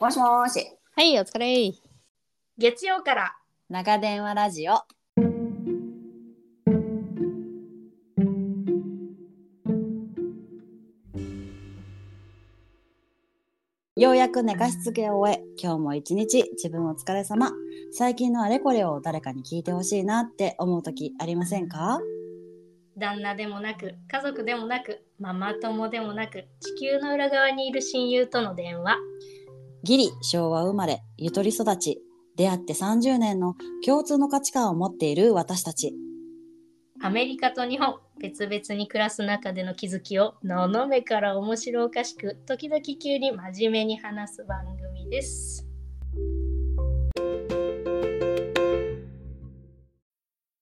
もしもーし。はい、お疲れ。月曜から長電話ラジオ。ようやく寝かしつけを終え、今日も一日自分お疲れ様。最近のあれこれを誰かに聞いてほしいなって思う時ありませんか？旦那でもなく家族でもなくママ友でもなく地球の裏側にいる親友との電話ギリ昭和生まれ、ゆとり育ち、出会って30年の共通の価値観を持っている私たち。アメリカと日本別々に暮らす中での気づきをののめから面白おかしく時々急に真面目に話す番組です。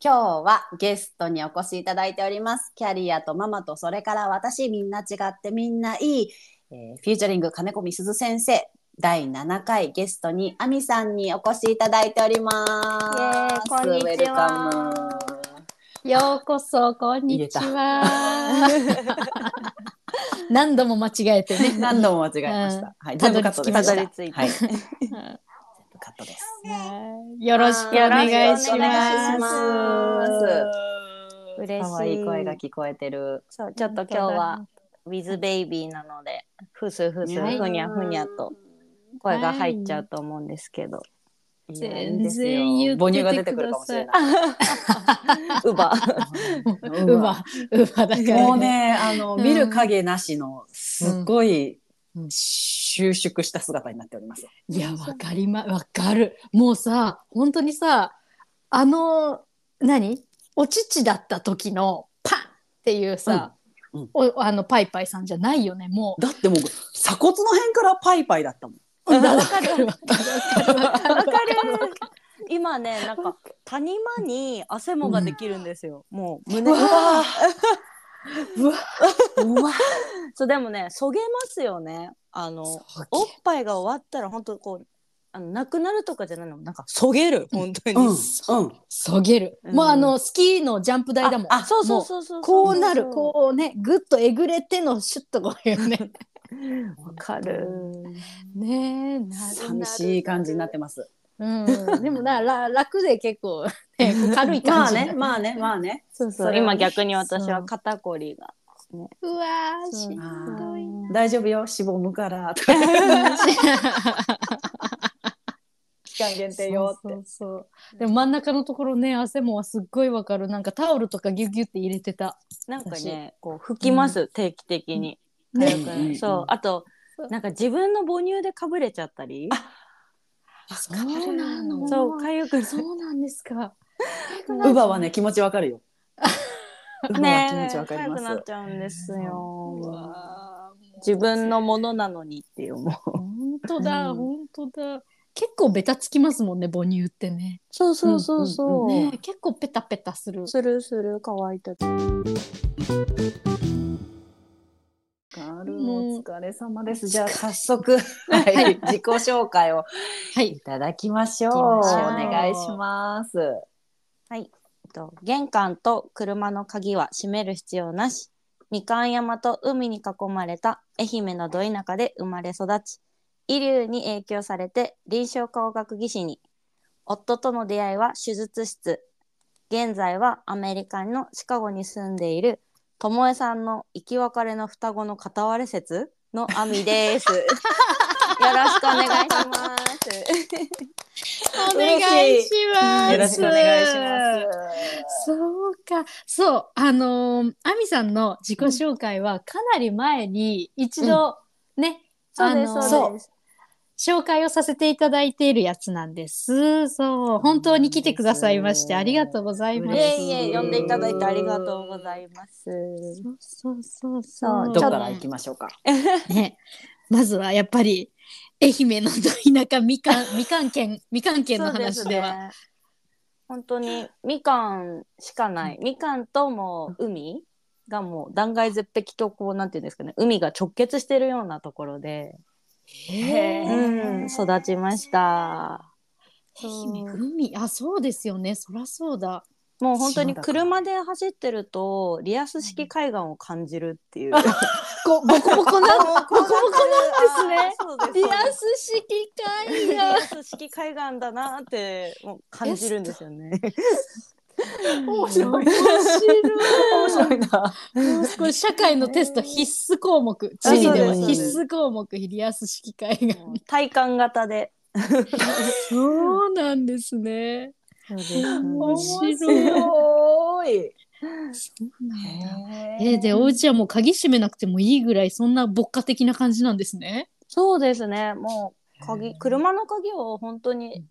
今日はゲストにお越しいただいております。キャリアとママとそれから私みんな違ってみんないい、えーフューチャリング金子みすず先生第7回ゲストにアミさんにお越しいただいております。こんにちはようこそこんにちは。何度も間違えてね。何度も間違えました。うんはい、たどり全部カッたどり着いたはい、全部カットです。よろしくお願いしま。ます嬉しい。可愛い声が聞こえてる。そう、ちょっと今日は with baby なので、ふすふす、はいふにゃふにゃと声が入っちゃうと思うんですけど。全然言母乳が出てくるかもしれない。ウバ。うば、うばだから。もうね、あの、うん見る影なしの、すごいうん収縮した姿になっております。いや、わかりま、わかる。もうさ、本当にさ、あの、何？お乳だった時のパンっていうさ、うんうんおあのパイパイさんじゃないよね、もだってもう、鎖骨の辺からパイパイだったもん。う。わかるわかるわかるわかる。今ね、なんか谷間に汗もができるんですよ。もう胸うわ うわうわ そうでもね、そげますよね。あのおっぱいが終わったら本当こう。あのなくなるとかじゃないの？なんかそげる本当に、うん、うん。そげる。うんもうあの、スキーのジャンプ台だもん。あそうそうもそうそうこうなる、こうね、ぐっとえぐれてのシュッとこういうね。わかるねえ、寂しい感じになってます。うん、でもなら楽で結構、ね、軽いまあ感じ。ね、まあね、まあね。そうそう。それは今逆に私は肩こりがうわーしんどい。な。大丈夫よ、しぼむから。と か期間限定よって。そうそうそう。でも真ん中のところね汗もすっごいわかる。なんかタオルとかギュギュって入れてた。なんかねこう拭きます、定期的に、ね痒くないうん。うん。うんそう。あとなんか自分の母乳でかぶれちゃったりそうなの。そう痒くそうなんですか。ウバはね、気持ちわかるよ。ね気持ちわかります。なっちゃうんですうよ自分のものなのにっていう。本当だ、うん。本当だ。結構ベタつきますもんね母乳ってね。そうそうそうそう、うんね結構ペタペタする。するする乾いたお疲れ様です。じゃあ早速、はい、自己紹介をはいいただきましょう。お行きましょう願いします。はい。えっと玄関と車の鍵は閉める必要なし。みかん山と海に囲まれた愛媛のど田舎で生まれ育ち、医療に影響されて臨床工学技師に。夫との出会いは手術室。現在はアメリカのシカゴに住んでいるともえさんの生き別れの双子の片割れ説のあみです。よろしくお願いします。お願いします。よろしくお願いします。そうか、そう、あのー、アミさんの自己紹介はかなり前に一度ね、そうです、あのそうです。紹介をさせていただいているやつなんです。そう、本当に来てくださいましてありがとうございます。いえいえ、呼んでいただいてありがとうございます。そうそうそうそう。どっから行きましょうか？ね、まずはやっぱり愛媛のど田舎みかん みかん県みかん県の話では。ね、本当にみかんしかない。みかんともう海がもう断崖絶壁とこうなんていうんですかね、海が直結してるようなところで、へうん、育ちました。愛媛海あそうですよねそらそうだ。もう本当に車で走ってるとリアス式海岸を感じるっていう。こボコボコな ボコボコなんですね。リアス式海 リア岸。ス式海岸だなってもう感じるんですよね。面白い。面白面白いな。い。これ社会のテスト必須項目。地理では必須項目リアス式海岸。体感型で。そうなんですね。面白い。白い。そうなんだ。えー、でお家はもう鍵閉めなくてもいいぐらいそんな牧歌的な感じなんですね。そうですね。もう鍵車の鍵を本当に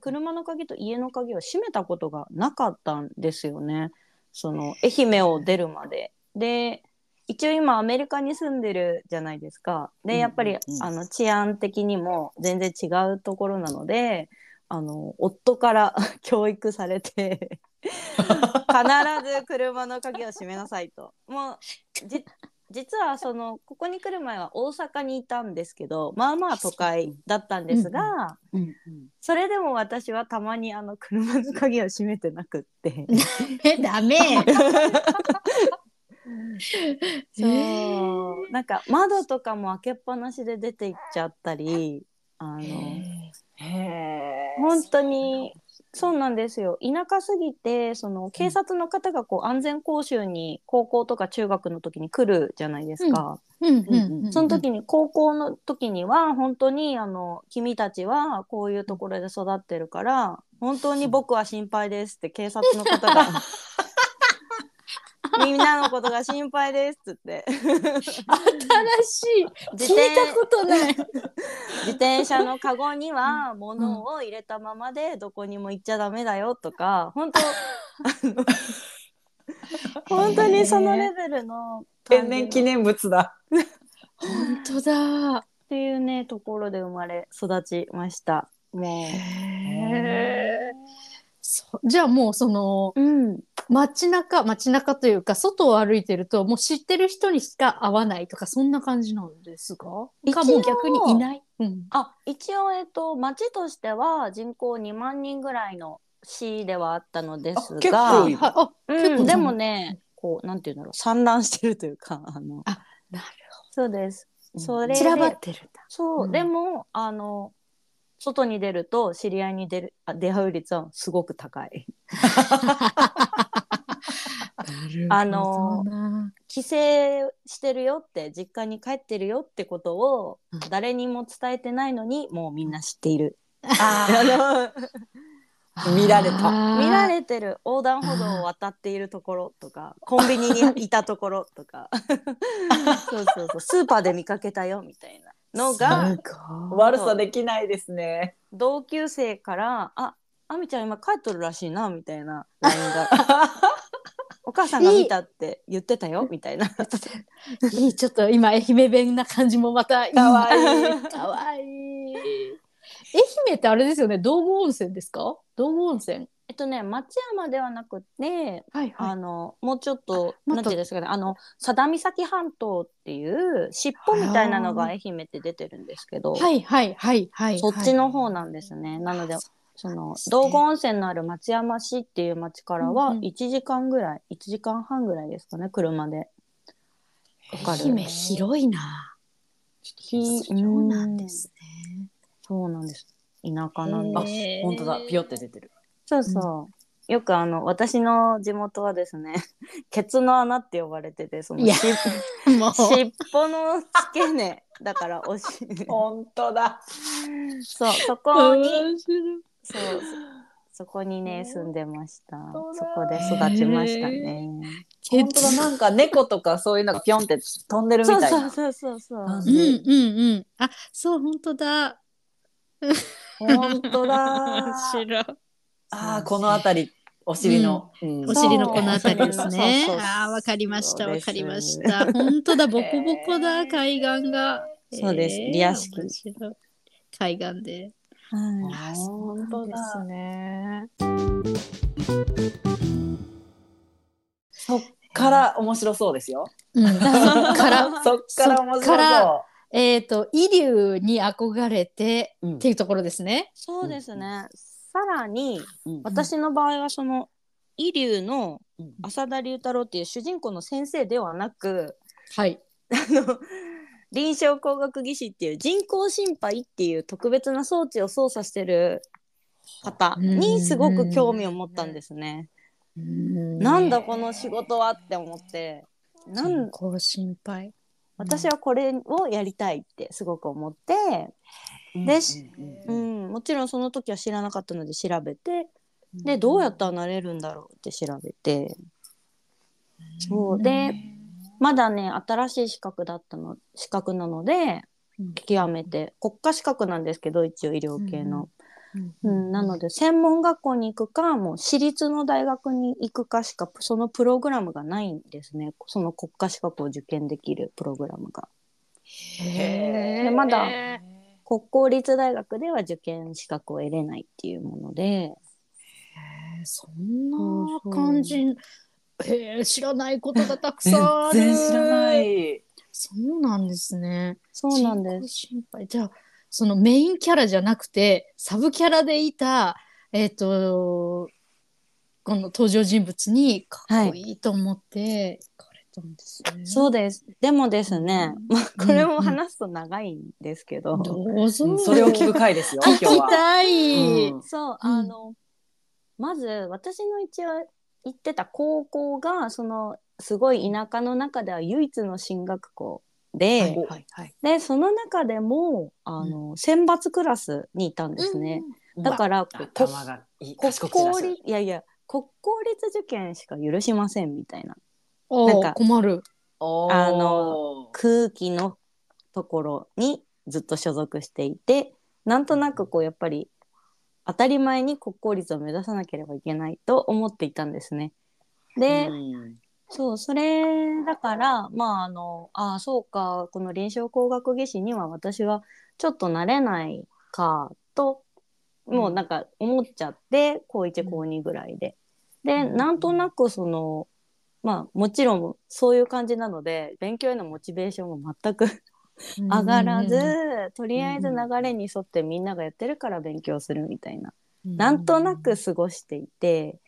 車の鍵と家の鍵を閉めたことがなかったんですよね。その愛媛を出るまで。で一応今アメリカに住んでるじゃないですか。でやっぱり、うんうんうんあの治安的にも全然違うところなのであの夫から 教育されて 必ず車の鍵を閉めなさいと。もうじ実はそのここに来る前は大阪にいたんですけどまあまあ都会だったんですが、うんそれでも私はたまにあの車の鍵を閉めてなくって。え ダメ。そう。なんか窓とかも開けっぱなしで出て行っちゃったりあの。本当にそうなんですよ。田舎すぎてその警察の方がこう安全講習に高校とか中学の時に来るじゃないですか。その時に高校の時には本当にあの君たちはこういうところで育ってるから本当に僕は心配ですって警察の方が みんなのことが心配ですっつって新しい。聞い自転たことない。自転車のカゴには物を入れたままでどこにも行っちゃダメだよとか本当本当にそのレベルの天然記念物だ。本当だ。っていうねところで生まれ育ちました。もへえ。そじゃあもうそのう、うん、街中街中というか外を歩いてるともう知ってる人にしか会わないとかそんな感じなんですか？一応かもう逆にいない、うん、あ一応えっと町としては人口2万人ぐらいの市ではあったのですがうん、でもねこうなんていうんだろう散乱してるというかあの。あなるそうです。それで散らばってるそう、うん。でもあの外に出ると知り合いに出るあ出会う率はすごく高い。あの帰省してるよって実家に帰ってるよってことをうん。誰にも伝えてないのにもうみんな知っている。あー。見られた。見られてる横断歩道を渡っているところとかコンビニにいたところとか。そうそうそう。スーパーで見かけたよみたいなのが悪さできないですね。同級生から「ああみちゃん今帰っとるらしいな」みたいな LINE が「お母さんが見たって言ってたよ」みたいな。いいちょっと今愛媛弁な感じもまたいい。かわいい。かわいい。愛媛ってあれですよね道後温泉ですか？道後温泉えっとね松山ではなくてはいあのもうちょっともっと。なんていうんですかねあの佐田岬半島っていう尻尾みたいなのが愛媛って出てるんですけど、はいはいはいはいそっちの方なんですね。なのでその道後温泉のある松山市っていう町からはうんうん。1時間ぐらい、1時間半ぐらいですかね車で。かかる。愛媛広いな。ひそうなんですね。そうなんです。田舎なんあです。本当だ。ピヨって出てる。そうそう。よくあの私の地元はですね ケツの穴って呼ばれててそのいやしもう尻尾の付け根だからおし本当だ。そうそこにそうそこにね住んでましたそこで育ちましたね本当だ。なんか猫とかそういうのがピョンって飛んでるみそうたいな。そうそうそうそううんうんうん。あ、そう、本当だ。本当だ面白い。ああ、この辺り、お尻の。うんお尻のこの辺りですねそうそう。ああ、わかりました、わかりました。本当だ、ボコボコだ、海岸が。そうですリア式海岸で。はい本当ですだ。ね。そっから面白そうですよ。うん、そっから、そっから面そっから白えっと、イリュウに憧れてそう。っていうところですね。そうですねさらにうん私の場合はそのイリュウのうん浅田龍太郎っていう主人公の先生ではなくはい。あの臨床工学技師っていう人工心肺っていう特別な装置を操作してる方にすごく興味を持ったんですね。なんだこの仕事はって思ってなん心配。私はこれをやりたいってすごく思って、でしうんううん。ん、もちろんその時は知らなかったので調べてでどうやったらなれるんだろうって調べて。そうでまだね新しい資格だったの資格なのでうん。極めて。国家資格なんですけど一応医療系の、ううんなので専門学校に行くかもう私立の大学に行くかしかそのプログラムがないんですね。その国家資格を受験できるプログラムが。へでまだ国公立大学では受験資格を得れないっていうものでそんな感じ。へえ、知らないことがたくさんある。全然知らな。い。そうなんですね。そうなんです。心肺。じゃあ、そのメインキャラじゃなくて、サブキャラでいた、えっ、と、この登場人物にかっこいいと思って、書かれたんですね。そうです。でもですね、うんまあこれも話すと長いんですけど、どうぞ。うんそれを聞く回ですよ、今日聞きは。たい。うんそう、うんあのまず私の一応行ってた高校がそのすごい田舎の中では唯一の進学校で、はいはいはい。でその中でもあの、選抜クラスにいたんですね。だから。国公立いやいや国公立受験しか許しませんみたいななんか困る。あの空気のところにずっと所属していてなんとなくこうやっぱり当たり前に国公立を目指さなければいけないと思っていたんですね。で、うんそうそれだからまああのああそうかこの臨床工学技師には私はちょっと慣れないかともうなんか思っちゃって高1高2ぐらいで。でうんなんとなくそのまあもちろんそういう感じなので勉強へのモチベーションも全く上がらず、とりあえず流れに沿ってみんながやってるから勉強するみたいな、なんとなく過ごしていて、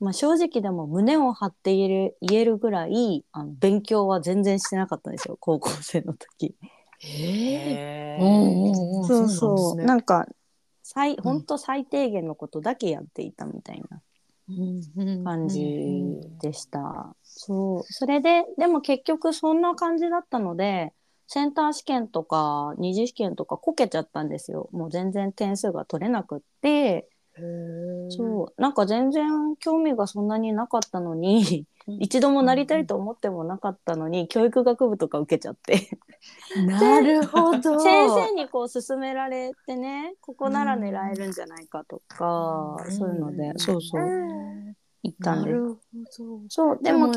まあ、正直でも胸を張って言える言えるぐらいあの勉強は全然してなかったんですよ高校生の時。へえ。へー。うんうんうん。そうそうそう。なんねなん。か最本当最低限のことだけやっていたみたいな感じでした。そうそれででも結局そんな感じだったのでセンター試験とか二次試験とかこけちゃったんですよ。もう全然点数が取れなくってそうなんか全然興味がそんなになかったのに一度もなりたいと思ってもなかったのに教育学部とか受けちゃって。なるほど。先生にこう勧められてねここなら狙えるんじゃないかとか、うん。そういうので、うん。そうそう。行ったんで。そうでも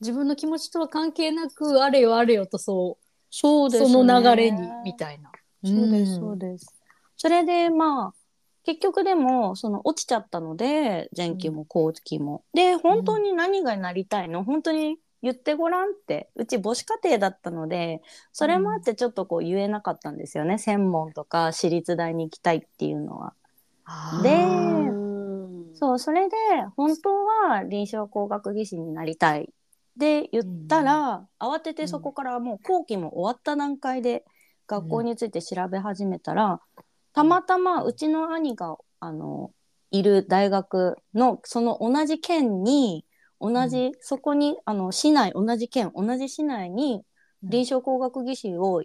自分の気持ちとは関係なくあれよあれよとそうそうです、ね、その流れにみたいな。そうです、そうです。それでまあ結局でもその落ちちゃったので前期も後期も。で本当に何がなりたいの？本当に言ってごらんって。うち母子家庭だったのでそれもあってちょっとこう言えなかったんですよね、専門とか私立大に行きたいっていうのは。でうんそうそれで本当は臨床工学技師になりたい。で言ったら、慌ててそこからもう後期も終わった段階で学校について調べ始めたら、たまたまうちの兄があのいる大学のその同じ県に同じ、そこにあの市内同じ県同じ市内に臨床工学技士を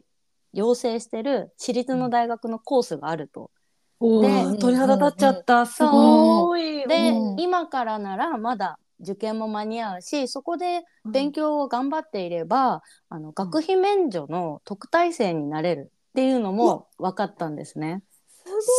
養成してる私立の大学のコースがあると。で鳥肌立っちゃった。すごい。で、う。ん。今からならまだ受験も間に合うしそこで勉強を頑張っていれば、あの学費免除の特待生になれるっていうのも分かったんですね。す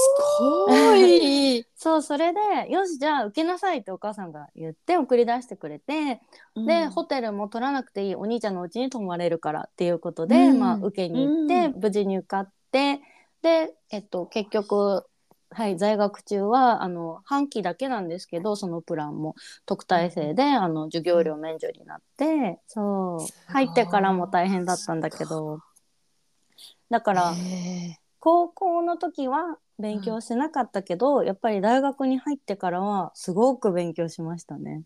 ごい。そうそれでよしじゃあ受けなさいってお母さんが言って送り出してくれて、でホテルも取らなくていいお兄ちゃんのお家に泊まれるからっていうことで、うん。まあ、受けに行って、無事に受かってで、えっと、結局、はい、在学中はあの半期だけなんですけどそのプランも特待生で、あの授業料免除になってそう入ってからも大変だったんだけど。だからへ高校の時は勉強してなかったけど、やっぱり大学に入ってからはすごく勉強しましたね。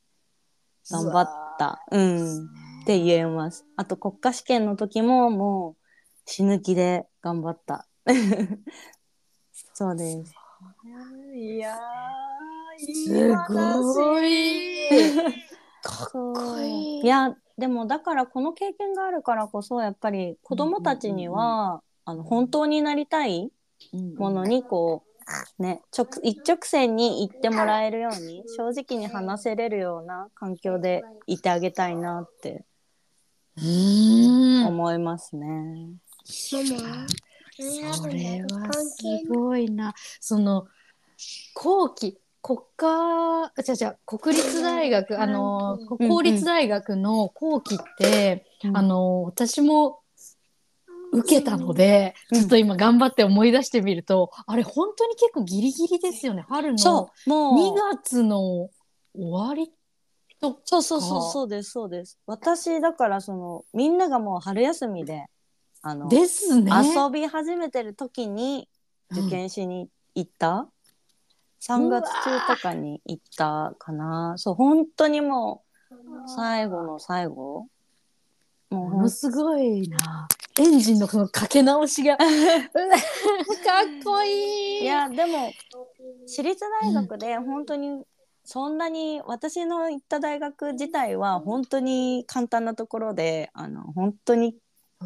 頑張った。うん。って言えます。あと国家試験の時ももう死ぬ気で頑張った。そうです。いやー、すごい。かっこいいいやでもだからこの経験があるからこそやっぱり子供たちには、あの本当になりたいものにこうね直一直線に言ってもらえるように正直に話せれるような環境でいてあげたいなってうん。思いますね。それはすごいな。その後期国家あじゃじゃ国立大学あのうん公立大学の後期って、うんあの私も受けたので、うんちょっと今頑張って思い出してみると、あれ本当に結構ギリギリですよね。春のそうも2う月の終わりとそうそうそうそうですそうです。私だからそのみんながもう春休みであのですね。遊び始めてる時に受験しに行った、3月中とかに行ったかなそう本当にもう最後の最後ものすごいな。エンジンのこのかけ直しが かっこいい。いやでも私立大学で本当にそんなに私の行った大学自体は本当に簡単なところであの本当に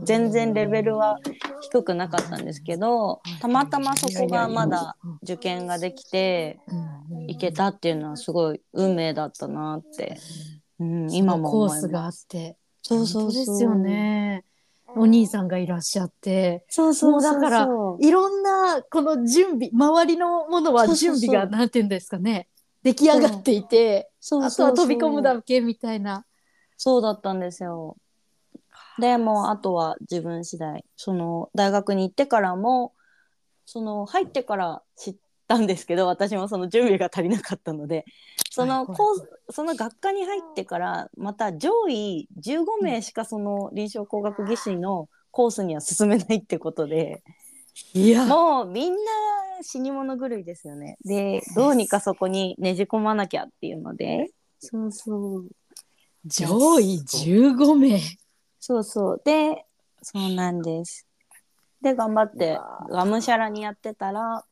全然レベルは低くなかったんですけどたまたまそこがまだ受験ができて行けたっていうのはすごい運命だったなって、うん、今今も思いコースがあます。って。そうそうですよね。お兄さんがいらっしゃって。そうそうだからいろんなこの準備周りのものは準備がなんて言うんですかね。出来上がっていてあとは飛び込むだけみたいな。そうだったんですよ。でもうあとは自分次第。その大学に行ってからもその入ってから知ったんですけど私もその準備が足りなかったのでそのその学科に入ってからまた上位15名しかその臨床工学技師のコースには進めないってことでいやもうみんな死に物狂いですよね。でどうにかそこにねじ込まなきゃっていうのでそうそう上位15名そうそう。で、そうなんです。で、頑張って、がむしゃらにやってたら、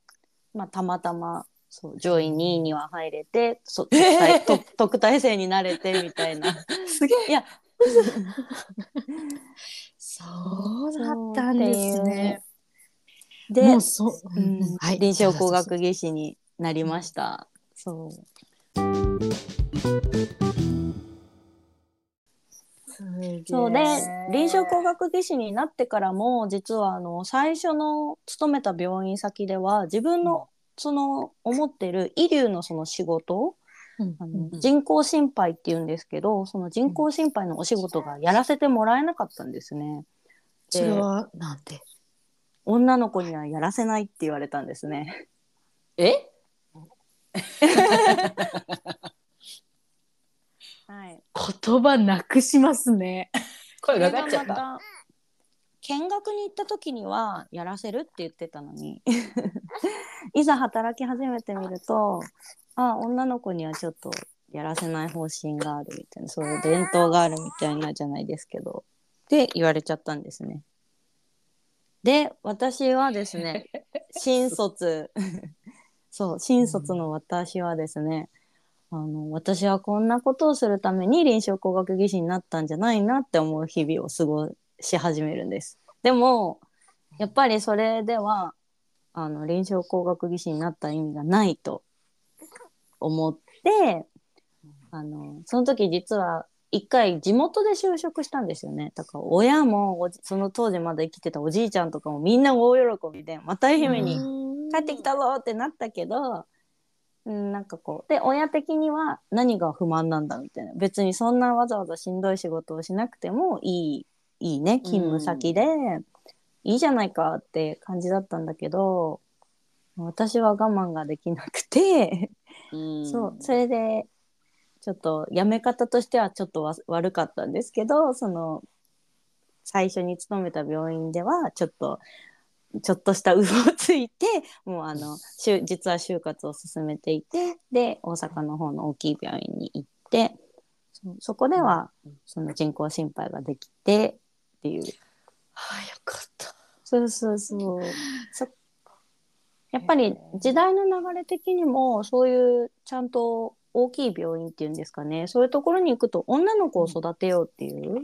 まあ、たまたま、そう、上位2位には入れて、そ特待特特待生になれて、みたいな。すげえ。いや、そうだったんですねで、もうそう、うんはい臨床工学技師になりました。そう。そうで臨床工学技師になってからも実はあの最初の勤めた病院先では自分のその思ってる医療のその仕事、人工心肺っていうんですけどその人工心肺のお仕事がやらせてもらえなかったんですね。それはなんで？女の子にはやらせないって言われたんですね。え？はい、言葉なくしますね 声がかっちゃった。見学に行った時にはやらせるって言ってたのに。いざ働き始めてみるとあ女の子にはちょっとやらせない方針があるみたいなそういう伝統があるみたいなじゃないですけど。って言われちゃったんですね。で私はですね 新卒。そう新卒の私はですね、あの私はこんなことをするために臨床工学技師になったんじゃないなって思う日々を過ごし始めるんです。でもやっぱりそれではあの臨床工学技師になった意味がないと思ってあのその時実は一回地元で就職したんですよね。だから親もその当時まだ生きてたおじいちゃんとかもみんな大喜びでまた愛媛に帰ってきたぞってなったけど、うん、なんかこうで親的には何が不満なんだみたいな。別にそんなわざわざしんどい仕事をしなくてもいいいいね勤務先で、いいじゃないかって感じだったんだけど私は我慢ができなくて、うん。そうそれでちょっと辞め方としてはちょっとわ悪かったんですけどその最初に勤めた病院ではちょっとちょっとした嘘をついてもうあの実は就活を進めていてで大阪の方の大きい病院に行ってそそこではその人工心肺ができてっていう。あよかった。そうそうそう。そやっぱり時代の流れ的にもそういうちゃんと大きい病院っていうんですかね。そういうところに行くと女の子を育てようっていう、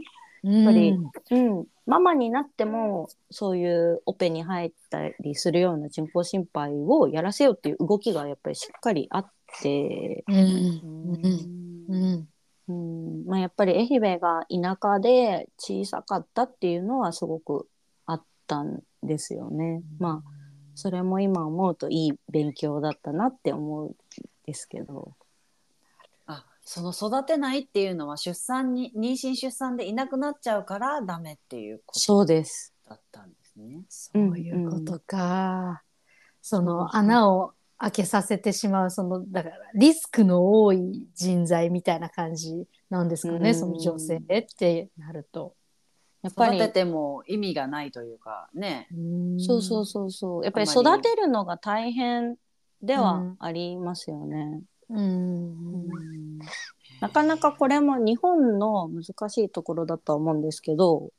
やっぱりうん、ママになってもそういうオペに入ったりするような人工心肺をやらせようっていう動きがやっぱりしっかりあって、うん。うん。うんまあ、やっぱり愛媛が田舎で小さかったっていうのはすごくあったんですよね。まあそれも今思うといい勉強だったなって思うんですけど。あその育てないっていうのは出産に妊娠出産でいなくなっちゃうからダメっていうこそうです。とだったんですね。そういうことか。そそうの穴を開けさせてしまうそのだからリスクの多い人材みたいな感じなんですかね、うんその女性ってなると。やっぱり育てても意味がないというかね。そうそうそうそう。やっぱり育てるのが大変ではありますよね。うん。うんなかなかこれも日本の難しいところだとは思うんですけど、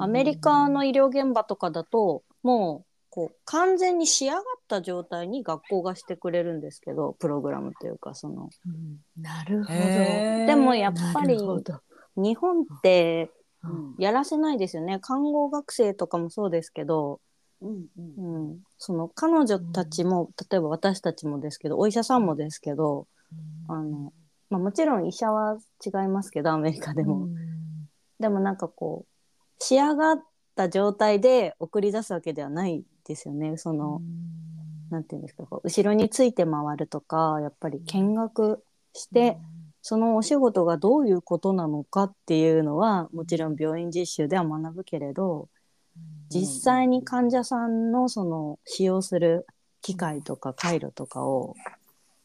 アメリカの医療現場とかだともうこう完全に仕上がった状態に学校がしてくれるんですけどプログラムというかその。うん。なるほど。でもやっぱなり日本ってうん。やらせないですよね。看護学生とかもそうですけど、うんうん。うん、その彼女たちも、例えば私たちもですけどお医者さんもですけどあの、まあ、もちろん医者は違いますけどアメリカでも、でもなんかこう仕上がった状態で送り出すわけではないですよね。その、なんていうんですかこう後ろについて回るとかやっぱり見学して、そのお仕事がどういうことなのかっていうのはもちろん病院実習では学ぶけれど実際に患者さんのその使用する機械とか回路とかを、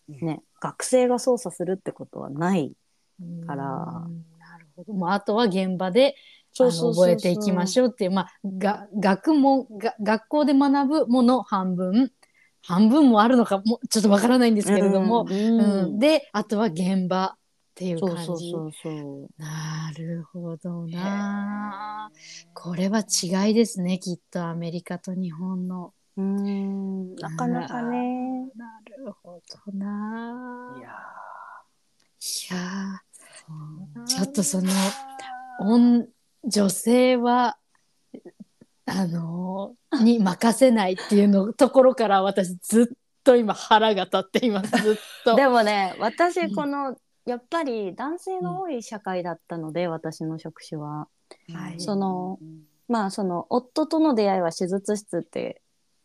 ね、学生が操作するってことはない。から。うん。なるほど。もうあとは現場であの覚えていきましょうっていう、まあ、が学問が学校で学ぶもの半分半分もあるのかもちょっとわからないんですけれども、うんうんであとは現場っていう感じ。そうそうそう。なるほどな。これは違いですねきっとアメリカと日本の。うーんなかなかね。なるほどな。いやいやーちょっとその女女性はあのーに任せないっていうのところから私ずっと今腹が立っています。ずっと。でもねうん。私このやっぱり男性の多い社会だったので、私の職種は。はい。そのまあその夫との出会いは手術室って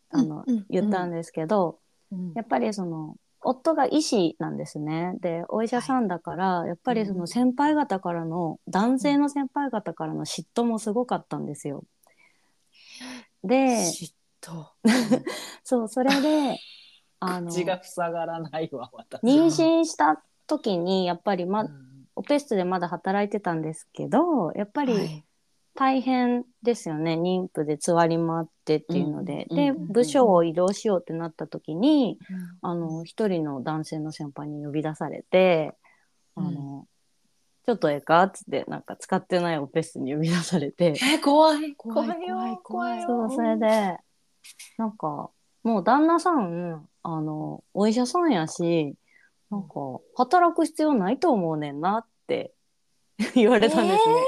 あの、うんうん。言ったんですけど、うん。やっぱりその夫が医師なんですねでお医者さんだから、やっぱりその先輩方からの男性の先輩方からの嫉妬もすごかったんですよ。で嫉妬。そうそれで あの口が塞がらないわ私。妊娠した時にやっぱりま、うんオペ室でまだ働いてたんですけどやっぱりはい大変ですよね、妊婦でつわり回ってっていうので、で、うんうん部署を移動しようってなった時に、あの一人の男性の先輩に呼び出されて、あのちょっとええかっつってなんか使ってないオペ室に呼び出されて、え怖い。怖いよ怖い怖いよ。そうそれでなんかもう旦那さんあのお医者さんやしなんか働く必要ないと思うねんなって 言われたんですね。やだ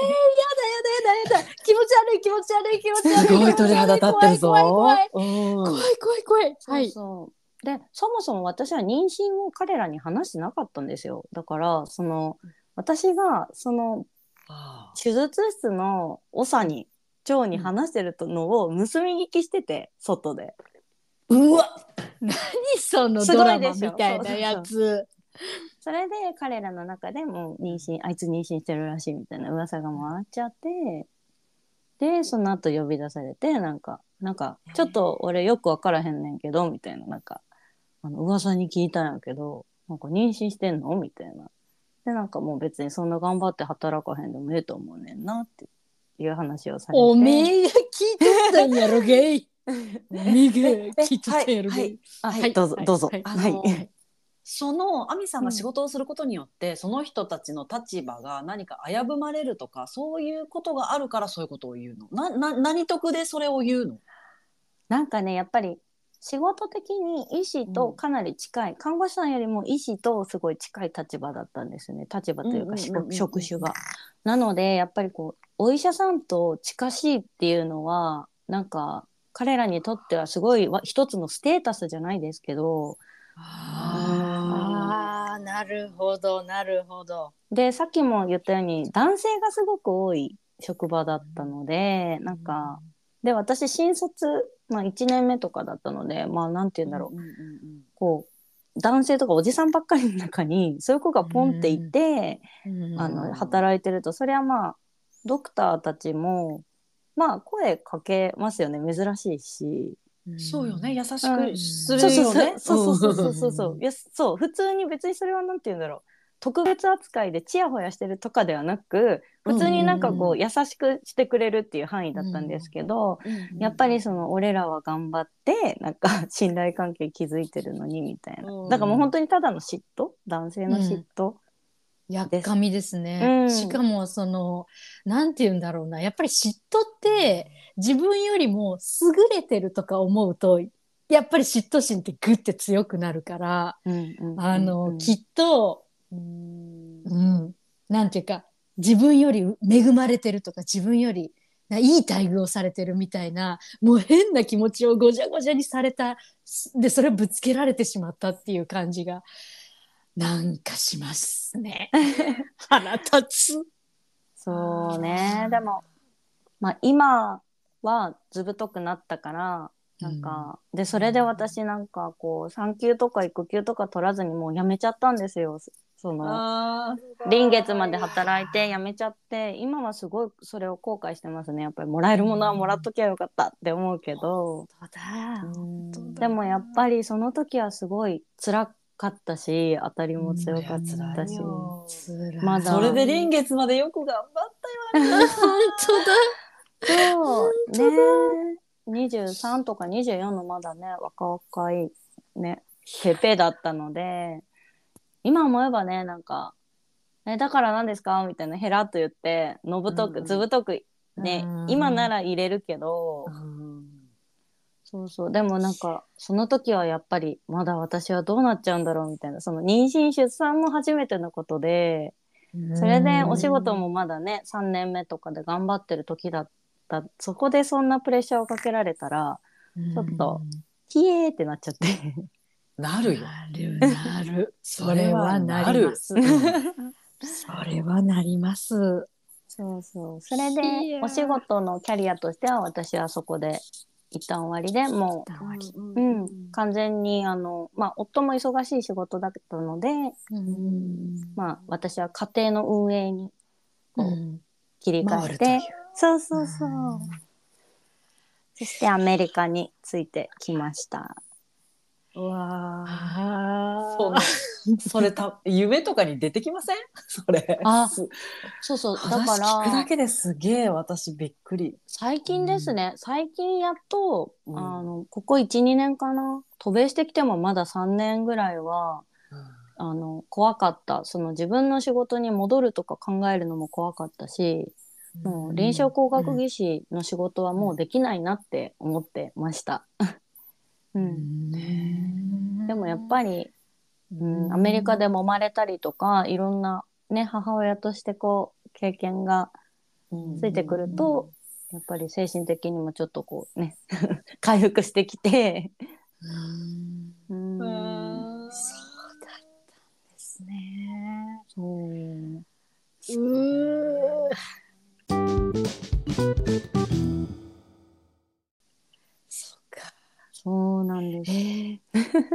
やだやだやだ気持ち悪い気持ち悪い気持ち悪いすごい鳥肌立ってるぞ。怖い怖い。うん。怖い怖いはい。そうでそもそも私は妊娠を彼らに話してなかったんですよ。だからその私がそのあ手術室の長に長に話してるのを盗み聞きしてて外で。うわ。何そのすドラマみたいなやつ。それで彼らの中でも妊娠あいつ妊娠してるらしいみたいな噂が回っちゃってでその後呼び出されてなんかなんかちょっと俺よく分からへんねんけどみたいななんかあの噂に聞いたんやけどなんか妊娠してんの？みたいな。でなんかもう別にそんな頑張って働かへんでもええと思うねんなっていう話をされて。おめえが聞いとったんやろゲイ。おめえが聞いとったんやろゲイ。あはいどうぞどうぞ。はい。あはい。のその亜美さんが仕事をすることによって、その人たちの立場が何か危ぶまれるとかそういうことがあるからそういうことを言うの。なな何得でそれを言うの？なんかねやっぱり仕事的に医師とかなり近い、看護師さんよりも医師とすごい近い立場だったんですよね。立場というかうんうんうんうん。職職種が。なのでやっぱりこうお医者さんと近しいっていうのはなんか彼らにとってはすごいわ一つのステータスじゃないですけど。あーなるほどなるほど。でさっきも言ったように男性がすごく多い職場だったのでなんかで私新卒、まあ、1年目とかだったのでまあなんて言うんだろう、うんうんうんこう男性とかおじさんばっかりの中にそういう子がポンっていて、あの働いてるとそれはまあドクターたちもまあ声かけますよね珍しいし。そうよね。優しく。すうん。るそうそう。よね。そうそうそうそうそう。いやそう。普通に別にそれはなんて言うんだろう。特別扱いでチヤホヤしてるとかではなく普通になんかこう優しくしてくれるっていう範囲だったんですけど、やっぱりその俺らは頑張ってなんか 信頼関係築いてるのにみたいな。うん。だからもう本当にただの嫉妬？男性の嫉妬、やっかみですね、うん。しかもそのなんて言うんだろうな。やっぱり嫉妬って自分よりも優れてるとか思うとやっぱり嫉妬心ってグッて強くなるから、うんうんうんあの、うんきっと、うんうん、なんていうか自分より恵まれてるとか自分よりないい待遇をされてるみたいなもう変な気持ちをごじゃごじゃにされたでそれをぶつけられてしまったっていう感じがなんかしますね。腹立つ。そうねでもまあ今はずぶとくなったからなんか、でそれで私なんかこう産休とか育休とか取らずにもう辞めちゃったんですよ。そのあ臨月まで働いて辞めちゃって今はすごいそれを後悔してますね。やっぱりもらえるものはもらっときゃよかったって思うけど、でもやっぱりその時はすごい辛かったし当たりも強かったし、まだそれで臨月までよく頑張ったよね。本そう。ね。23とか24のまだね若々いねペペだったので今思えばねなんか「えだから何ですか?」みたいなヘラっと言ってのぶとく、うん。ずぶとくね、うん。今なら入れるけど、そうそう。でもなんかその時はやっぱりまだ私はどうなっちゃうんだろうみたいなその妊娠出産も初めてのことでそれでお仕事もまだね3年目とかで頑張ってる時だったそこでそんなプレッシャーをかけられたらちょっとキエーってなっちゃって。なるよ。なるなる。それはなります。それはなります。そうそう。それでお仕事のキャリアとしては私はそこで一旦終わりでもう、うん、完全にあの、まあ、夫も忙しい仕事だったので、まあ、私は家庭の運営にこう切り替えて、そうそうそう、そしてアメリカについてきました。うわあそんそれた夢とかに出てきません？それ。あすそうそう。だ話から聞くだけですげえ私びっくり。最近ですね、最近やっと、うん。あのここ12年かな？渡米してきてもまだ3年ぐらいはあの怖かった。その自分の仕事に戻るとか考えるのも怖かったし、もう臨床工学技師の仕事はもうできないなって思ってました。うん、でもやっぱり、うん、アメリカで揉まれたりとかいろんなね母親としてこう経験がついてくると、やっぱり精神的にもちょっとこうね 回復してきて、うん。うん、そうだったんですね。そう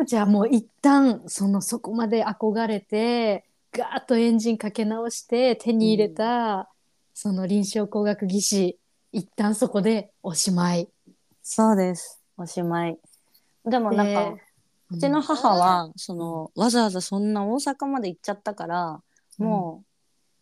じゃあもう一旦そのそこまで憧れてガーッとエンジンかけ直して手に入れた、その臨床工学技師一旦そこでおしまい。そうです。おしまい。でもなんか、うちの母は、その、わざわざそんな大阪まで行っちゃったから、もう、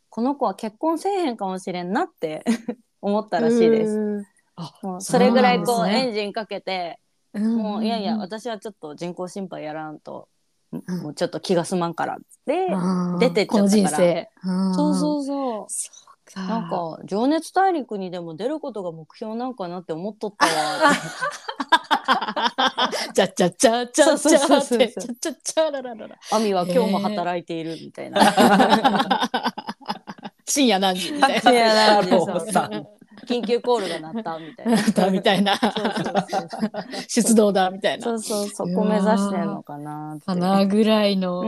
この子は結婚せえへんかもしれんなって 思ったらしいです。す。あもうそれぐらいこう、ねエンジンかけて、もういやいや、私はちょっと人工心肺やらんと、うんもうちょっと気が済まんからで、うん出てっちゃったから。そうそうそう。そうか。なんか「情熱大陸」にでも出ることが目標なんかなって思っとったわ ちゃちゃちゃちゃちゃっちゃちゃちゃらららら。亜美は今日も働いているみたいな。深夜何時みたいな。深夜何時緊急コールが鳴ったみたいな。だみたいな。出動だみたいな。そうそうそこ目指してんのかなって。かなぐらいの。うん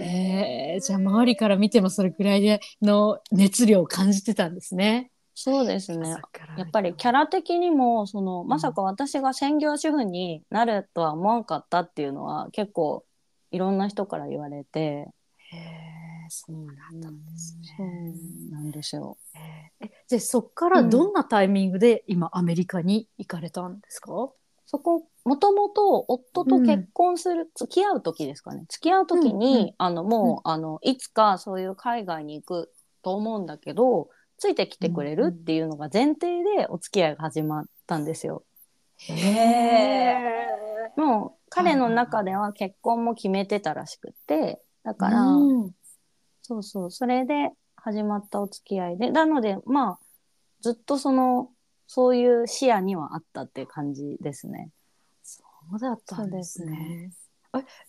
へーじゃあ周りから見てもそれぐらいでの熱量を感じてたんですね。そうですね。やっぱりキャラ的にもそのまさか私が専業主婦になるとは思わんかったっていうのは結構いろんな人から言われて。へーそうだったんですね。なんですよ。えじゃあそっからどんなタイミングで今アメリカに行かれたんですか、そこもともと夫と結婚する、付き合う時ですかね。付き合う時に、うんうんあのもう、あのいつかそういう海外に行くと思うんだけどついてきてくれるっていうのが前提でお付き合いが始まったんですよ。へもう彼の中では結婚も決めてたらしくてだから、うんそうそうそれで始まったお付き合いでなのでまあずっとそのそういう視野にはあったっていう感じですね。そうだったんですそうね。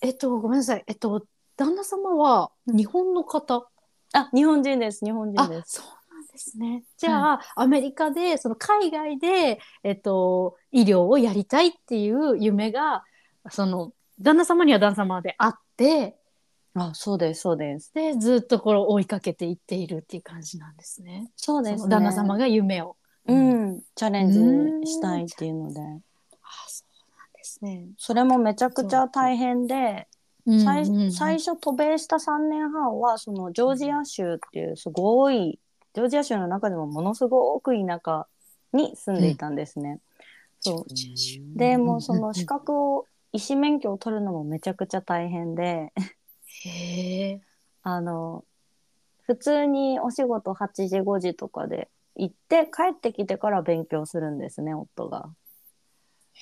ええっとごめんなさい。えっと旦那様は日本の方？あ日本人です日本人あです。そうなんですね。じゃあ、アメリカでその海外でえっと医療をやりたいっていう夢がその旦那様には旦那様であってあそうですそうです。でずっとこれを追いかけていっているっていう感じなんですね。そうですね。旦那様が夢を。うん、チャレンジしたいっていうので、あそうなんですね。それもめちゃくちゃ大変で、最うんうんうん最初渡米した3年半はそのジョージア州っていうすごいジョージア州の中でもものすごく田舎に住んでいたんですね。そうでもうその資格を医師免許を取るのもめちゃくちゃ大変でへえ。あの普通にお仕事8時5時とかで行って帰ってきてから勉強するんですね夫が。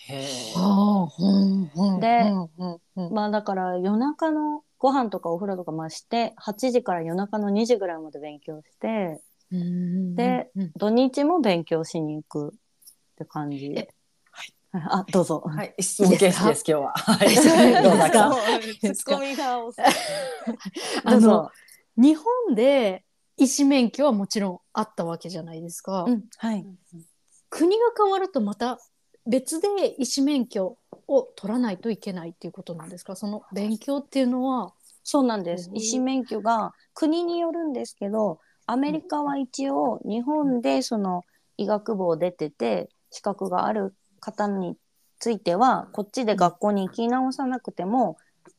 え。はあ、うんうんでうんうんうんまあだから夜中のご飯とかお風呂とかまあして8時から夜中の2時ぐらいまで勉強してうんでうん土日も勉強しに行くって感じ。え あどうぞ。はい、質問形式です、今日は。はい、どうすかツッコミが多そうあの。日本で医師免許はもちろんあったわけじゃないですか。うんはい。国が変わるとまた別で医師免許を取らないといけないっていうことなんですか？その勉強っていうのは。そうなんですう。ん医師免許が国によるんですけど、アメリカは一応日本でその医学部を出てて資格がある方についてはこっちで学校に行き直さなくても、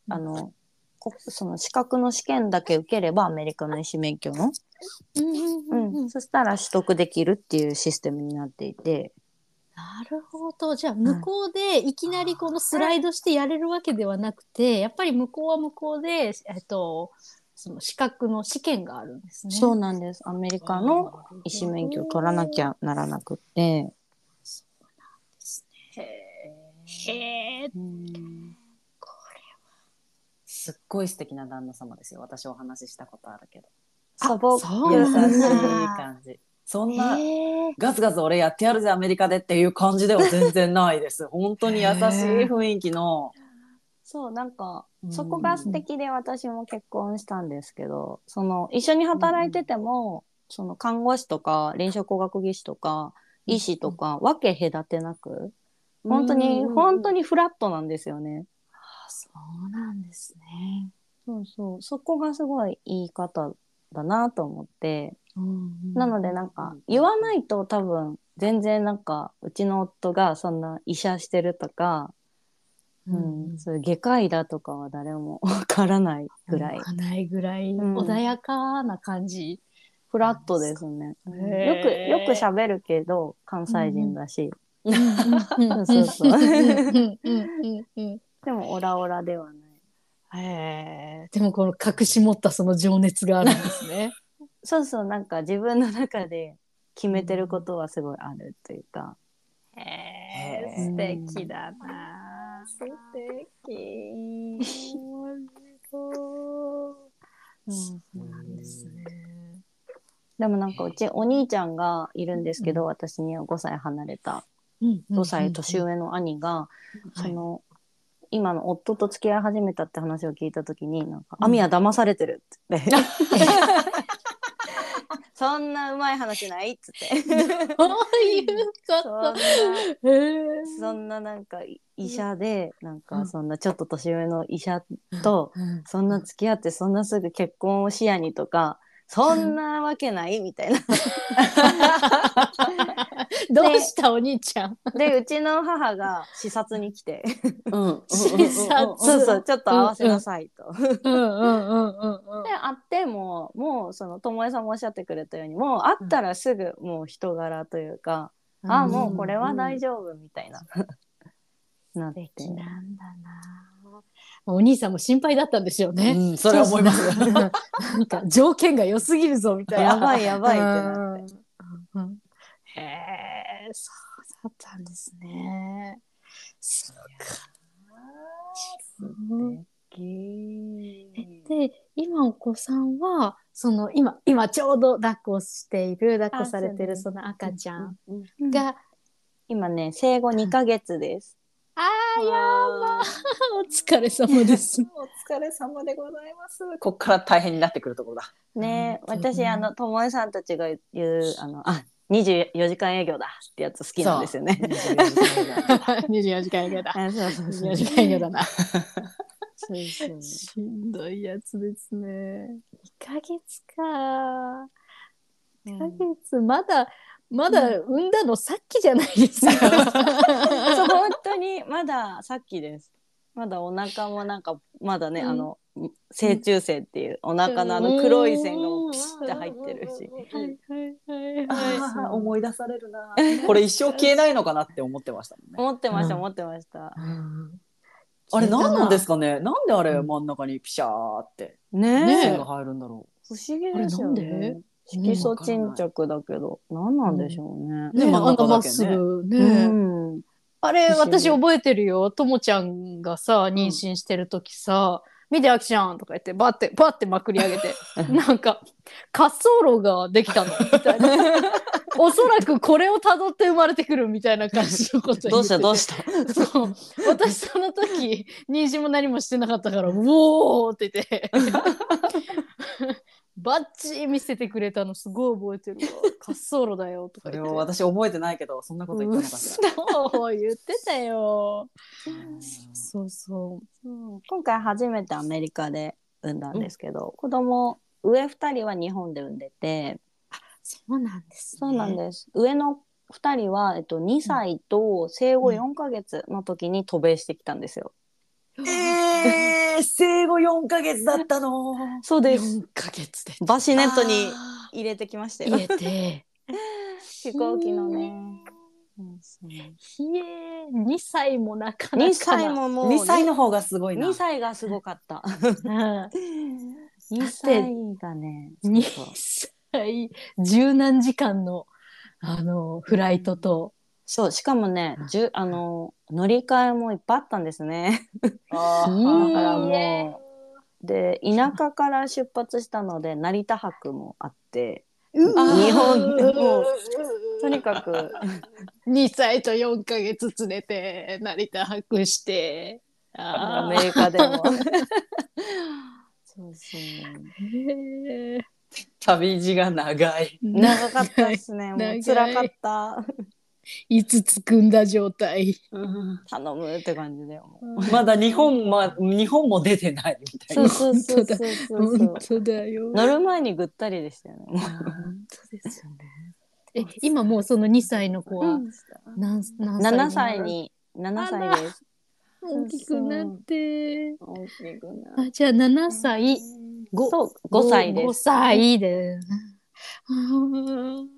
うんあのこその資格の試験だけ受ければアメリカの医師免許の、うんそしたら取得できるっていうシステムになっていて。なるほどじゃあ向こうでいきなりこのスライドしてやれるわけではなくてやっぱり向こうは向こうで、えっと、その資格の試験があるんですね。そうなんです。アメリカの医師免許を取らなきゃならなくって。へえうん。すっごい素敵な旦那様ですよ。私お話ししたことあるけど。素朴そう優しいだ感じ。そんなガツガツ俺やってやるぜアメリカでっていう感じでは全然ないです。本当に優しい雰囲気の。そうなんかうん。そこが素敵で私も結婚したんですけどその一緒に働いてても、その看護師とか臨床工学技師とか医師とか分け隔てなく本当に本当に。にフラットなんですよね。あそうなんですね。そうそうそこがすごい言い方だなと思ってなのでなんか言わないと多分全然なんかうちの夫がそんな医者してるとか、ううんん、そういう外科医だとかは誰も わからないぐらいわかんないぐらいうん穏やかな感じ。フラットですね。よくよく喋るけど関西人だし、うんそうそうでもオラオラではない。へえ。でもこの隠し持ったその情熱があるんですね。そうそうなんか自分の中で決めてることはすごいあるというか。へえ素敵だな。素敵。そうなんですね。でもなんかうちお兄ちゃんがいるんですけど、私には5歳離れた5 5歳年上の兄が、その今の夫と付き合い始めたって話を聞いた時になんか「うん。アミは騙されてる」って「そんなうまい話ない」っつって。そういうそんなこと。へえ。そんななんかい医者でなんうん。かそんなちょっと年上の医者とうん。そんな付き合ってそんなすぐ結婚を視野にとかそんなわけないみたいな。どうしたお兄ちゃん。でうちの母が視察に来て。うん。視察。そうそう。ちょっと合わせなさいと。うん。うん。うん。うん。うん。で会ってももうその友江さん。もおっしゃってくれたようにもう会ったらすぐもう人柄というか、あもうこれは大丈夫みたいな。なって素敵なん。だな。お兄さん。も心配だったん。でしょうね。うん。それは思いますなん。か条件が良すぎるぞみたいな。やばいやばいってなって。うん。うんへえ、そうだったんですね。そうか。うんで、今お子さんは、その今、今ちょうど抱っこしている、抱っこされてるあその赤ちゃんうんが、今ね生後2ヶ月です。あーやばお疲れ様です。お疲れ様でございます。こっから大変になってくるところだ。ね私あの友江さんたちが言うあのあ24時間営業だってやつ好きなんですよね。24時間営業だ。あそうそうそう24時間営業だな。そうそうしんどいやつですね。2ヶ月か。2ヶ月、まだ、まだ産んだのさっきじゃないですか。本当にまださっきです。まだお腹もなんかまだね、うんあの成虫性っていうお腹のあの黒い線がもうピシッて入ってるし。はいはいはいあはい。ー思い出されるな。これ一生消えないのかなって思ってましたもんね。思ってました、うん思ってました。うんあれ何なんですかかね？なんであれうん真ん中にピシャーってねえね線が入るんだろ不思議ですよねで？色素沈着だけど、何なんでしょうね。ね、真ん中だけねまっすぐね。うん。あれ、私覚えてるよ。ともちゃんがさ、妊娠してる時さ、見て、あきちゃんとか言って、バッて、バッてまくり上げて、なんか、滑走路ができたの、みたいな。おそらくこれを辿って生まれてくるみたいな感じのこと言っててどうしたどうした？そう。私その時、妊娠も何もしてなかったから、うおーって言って。バッチリ見せてくれたのすごい覚えてるわ。滑走路だよとか言って。それを私覚えてないけどそんなこと言ってなかった。そう言ってたよ。そうそう。うん今回初めてアメリカで産んだんですけど、子供上2人は日本で産んでてそうなんです、ね。そうなんです上の2人は、えっと、2歳と生後4ヶ月の時に渡米してきたんですよ。えー、生後4ヶ月だったの。そうです4ヶ月で。バシネットにあ入れてきましたよ入れて。飛行機のね。うんそうひえ、2歳もなかなかな。2歳ももう2歳の方がすごいな。2歳がすごかった。うん。2歳がね。2そう歳、十何時間の、あの、フライトと。そうしかもね、じゅあの乗り換えもいっぱいあったんですね。あだからもうねで田舎から出発したので成田泊もあって日日本でもうとにかく2歳と4ヶ月連れて成田泊してアメリカでも。そうそう。へえ旅路が長い。長かったですね。もう辛かった。いつ着くんだ状態。頼むって感じだよ。もうまだ日本、ま、日本も出てないみたいな。そうそうそうそうそう本当だよ。乗る前にぐったりでしたよね。もう本当ですよね。え、今もうその2歳の子は何何歳7歳に7歳です。大きくなって。大きくなあ、じゃあ7歳。ごそう5歳で5す。歳で。あー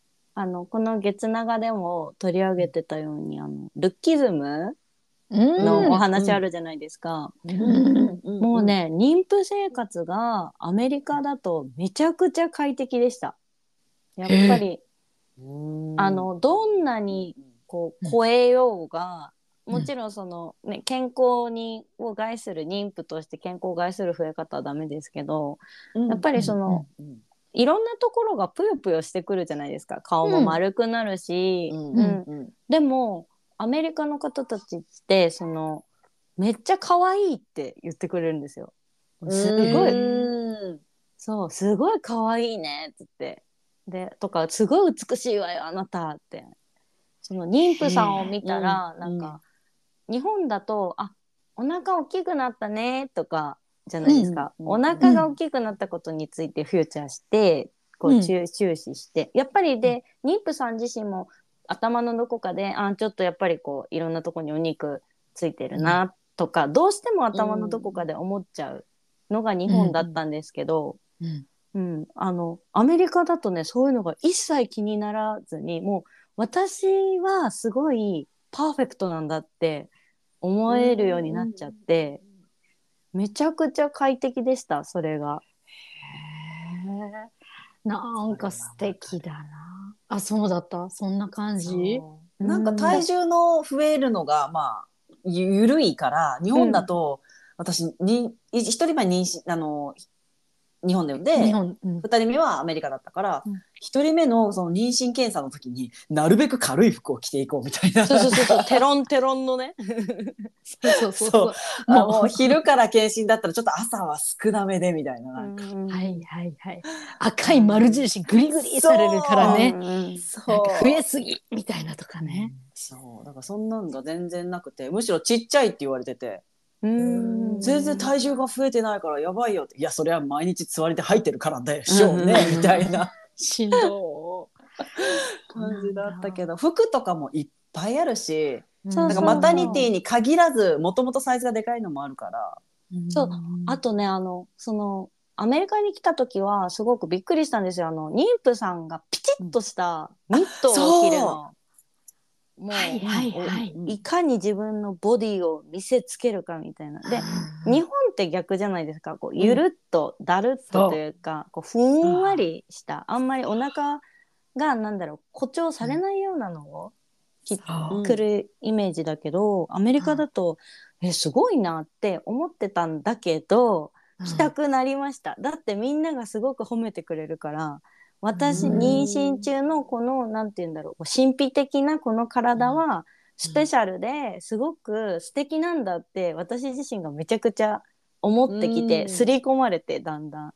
あのこの月長でも取り上げてたようにあのルッキズムうん。のお話あるじゃないですか、もう。ね妊婦生活がアメリカだとめちゃくちゃ快適でした。やっぱり、あのどんなにこう超えようが、もちろんその、ね、健康にを害する妊婦として健康を害する増え方はダメですけど、やっぱりその、いろんなところがぷよぷよしてくるじゃないですか。顔も丸くなるし、でもアメリカの方たちってそのめっちゃ可愛いって言ってくれるんですよ。すごい、うん。そうすごい可愛いねっつって。でとかすごい美しいわよあなたって。その妊婦さんを見たら、うん。なんか、日本だとあお腹大きくなったねとかじゃないですか、うんお腹が大きくなったことについてフューチャーして、こううん。注注視して。やっぱりで妊婦さん自身も頭のどこかであちょっとやっぱりこういろんなとこにお肉ついてるなとか、どうしても頭のどこかで思っちゃうのが日本だったんですけど、うん。うん、あのアメリカだとねそういうのが一切気にならずにもう私はすごいパーフェクトなんだって思えるようになっちゃって、めちゃくちゃ快適でしたそれが。なんか素敵だな。あ、そうだった？そんな感じ？なんか体重の増えるのが、まあ、ゆゆるいから、日本だと、私に、い一人目は妊娠、あの、日本で産んで、日本。うん二人目はアメリカだったからうん、一、人目のその妊娠検査の時になるべく軽い服を着ていこうみたいな。そうそうそうそう テロンテロンのね。そうそうそうそう。あもうもう昼から検診だったらちょっと朝は少なめでみたいな。なんかはいはいはい。赤い丸印グリグリされるからね。ね。そうなんか増えすぎみたいなとかね。そう。だからそんなんが全然なくて、むしろちっちゃいって言われてて、うん。全然体重が増えてないからやばいよって。いや、それは毎日つわりで入ってるからでしょうね、うんみたいな。しんど 感じだったけど、服とかもいっぱいあるし、なんかマタニティに限らず、もともとサイズがでかいのもあるから。そう。あとねあのそのアメリカに来た時はすごくびっくりしたんですよ。あの妊婦さんがピチッとしたニットを着るの。もう、はいはい。はいいかに自分のボディを見せつけるかみたいな。で日本って逆じゃないですか。こうゆるっと、だるっとというかこうふんわりしたあんまりお腹がなんだろう誇張されないようなのを着そう。くるイメージだけど、アメリカだと、えすごいなって思ってたんだけど着たくなりました、だってみんながすごく褒めてくれるから私うん妊娠中のこのなんて言うんだろう神秘的なこの体はスペシャルですごく素敵なんだって私自身がめちゃくちゃ思ってきうんて刷り込まれてだんだん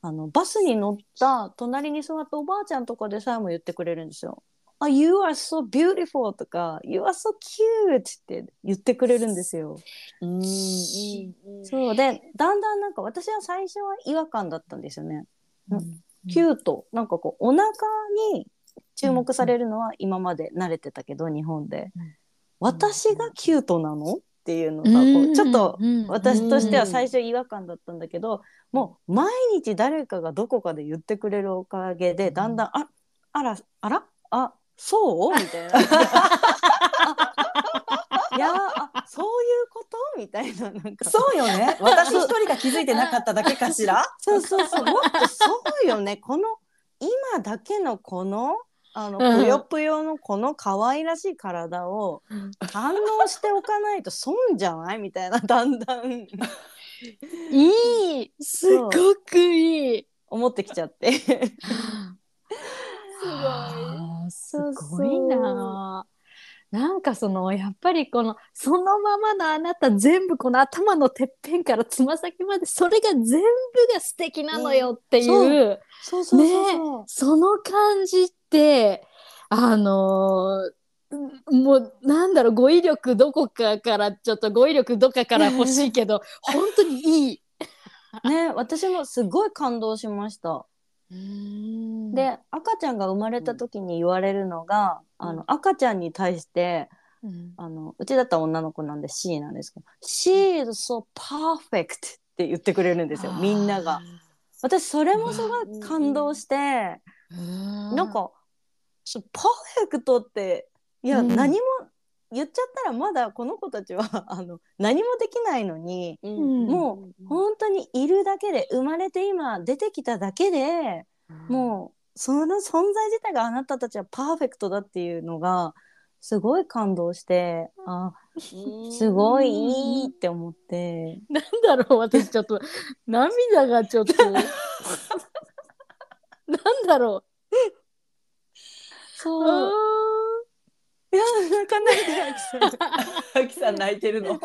あのバスに乗った隣に座ったおばあちゃんとかでさえも言ってくれるんですよ。あ、You are so beautiful とか You are so cute って言ってくれるんですよ。うんそうでだんだんなんか私は最初は違和感だったんですよね。うんキュート。なんかこうお腹に注目されるのは今まで慣れてたけど、日本で、うん。私がキュートなの？っていうのがこうちょっとうん私としては最初違和感だったんだけど、もう毎日誰かがどこかで言ってくれるおかげでだんだん、ああらあらあそう？みたいな。そういうこと？みたいななんか。そうよね。私一人が気づいてなかっただけかしら？そうそうそう。もっとそうよね。この今だけのこのあのうん。ぷよぷよのこの可愛らしい体を堪能しておかないと損じゃない？みたいなだんだん。いい。すごくいい。思ってきちゃって。すごい。すごいななんかそのやっぱりこのそのままのあなた全部この頭のてっぺんからつま先までそれが全部が素敵なのよっていう、そうそうそうそう。その感じってあのーもうなんだろう語彙力どこかからちょっと語彙力どっかから欲しいけど本当にいい。ね私もすごい感動しました。で赤ちゃんが生まれた時に言われるのが、あの赤ちゃんに対してうん。あのうちだったら女の子なんで C なんですけど「She is so perfect」って言ってくれるんですよみんなが。私それもすごい感動して、なんかそうパーフェクトっていや、うん。何も言っちゃったらまだこの子たちは あの何もできないのに、ん。もう本当にいるだけで生まれて今出てきただけでもうその存在自体があなたたちはパーフェクトだっていうのがすごい感動してあすごいいいって思って。なんだろう私ちょっと 涙がちょっと。なんだろう。そういや泣かないであきさん。あきさん泣いてるの？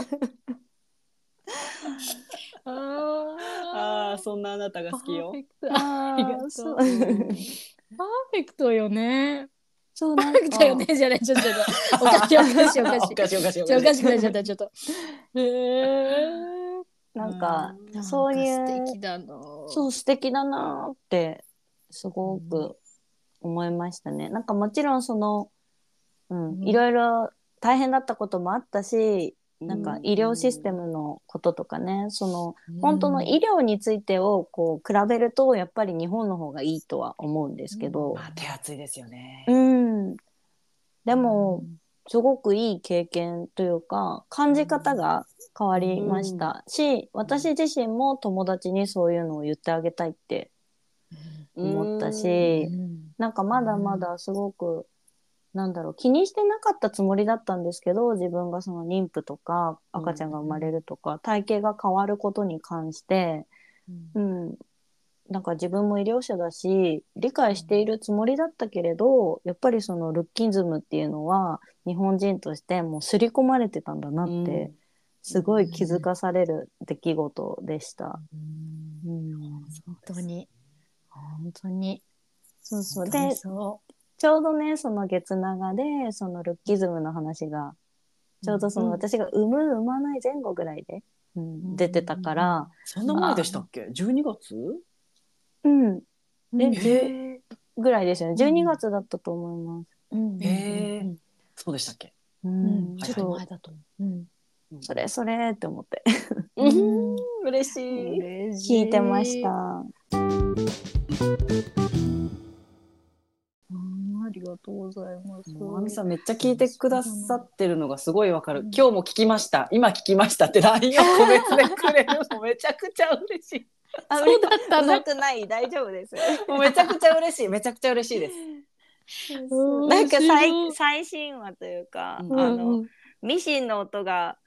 あああ、そんなあなたが好きよ。パーフェクト。ありがとう。パーフェクトよね。そうなんパーフェクトよね。じゃないちょっとおかしい。おかしいおかしいおかしい。おかしいおかしい。かしくなっちゃったちょっとへえなんかそういう素敵だな。そう素敵だなってすごく思いましたね。なんかもちろんその、いろいろ大変だったこともあったし、なんか医療システムのこととかね、その本当の医療についてをこう比べるとやっぱり日本の方がいいとは思うんですけど、まあ手厚いですよね。うん、でもすごくいい経験というか感じ方が変わりましたし、私自身も友達にそういうのを言ってあげたいって思ったし、なんかまだまだすごく、なんだろう気にしてなかったつもりだったんですけど自分がその妊婦とか赤ちゃんが生まれるとか、体型が変わることに関して、うん、なんか自分も医療者だし理解しているつもりだったけれどやっぱりそのルッキズムっていうのは日本人としてもう刷り込まれてたんだなって、うん。すごい気づかされる出来事でした。うん。本当に。本当に。そうそう。でそちょうどねその月長でそのルッキズムの話がちょうどその私が産む産まない前後ぐらいで、うん出てたから、そんな前でしたっけ ?12 月？うん、うえぐらいですよね。12月だったと思います。うんえ。へえ。そうでしたっけ？ううん。んちょっと前だと思う。うん。それそれって思って。うん。嬉しい。聞いてました。うんありがとうございますあみさんめっちゃ聞いてくださってるのがすごいわかる。今日も聞きました。今聞きましたって LINE を個別でくれるのめちゃくちゃ嬉しい。あそうだったのくない大丈夫です。もうめちゃくちゃ嬉しい。めちゃくちゃ嬉しいです。うんなんか最い最新話というか、うんあのミシンの音が、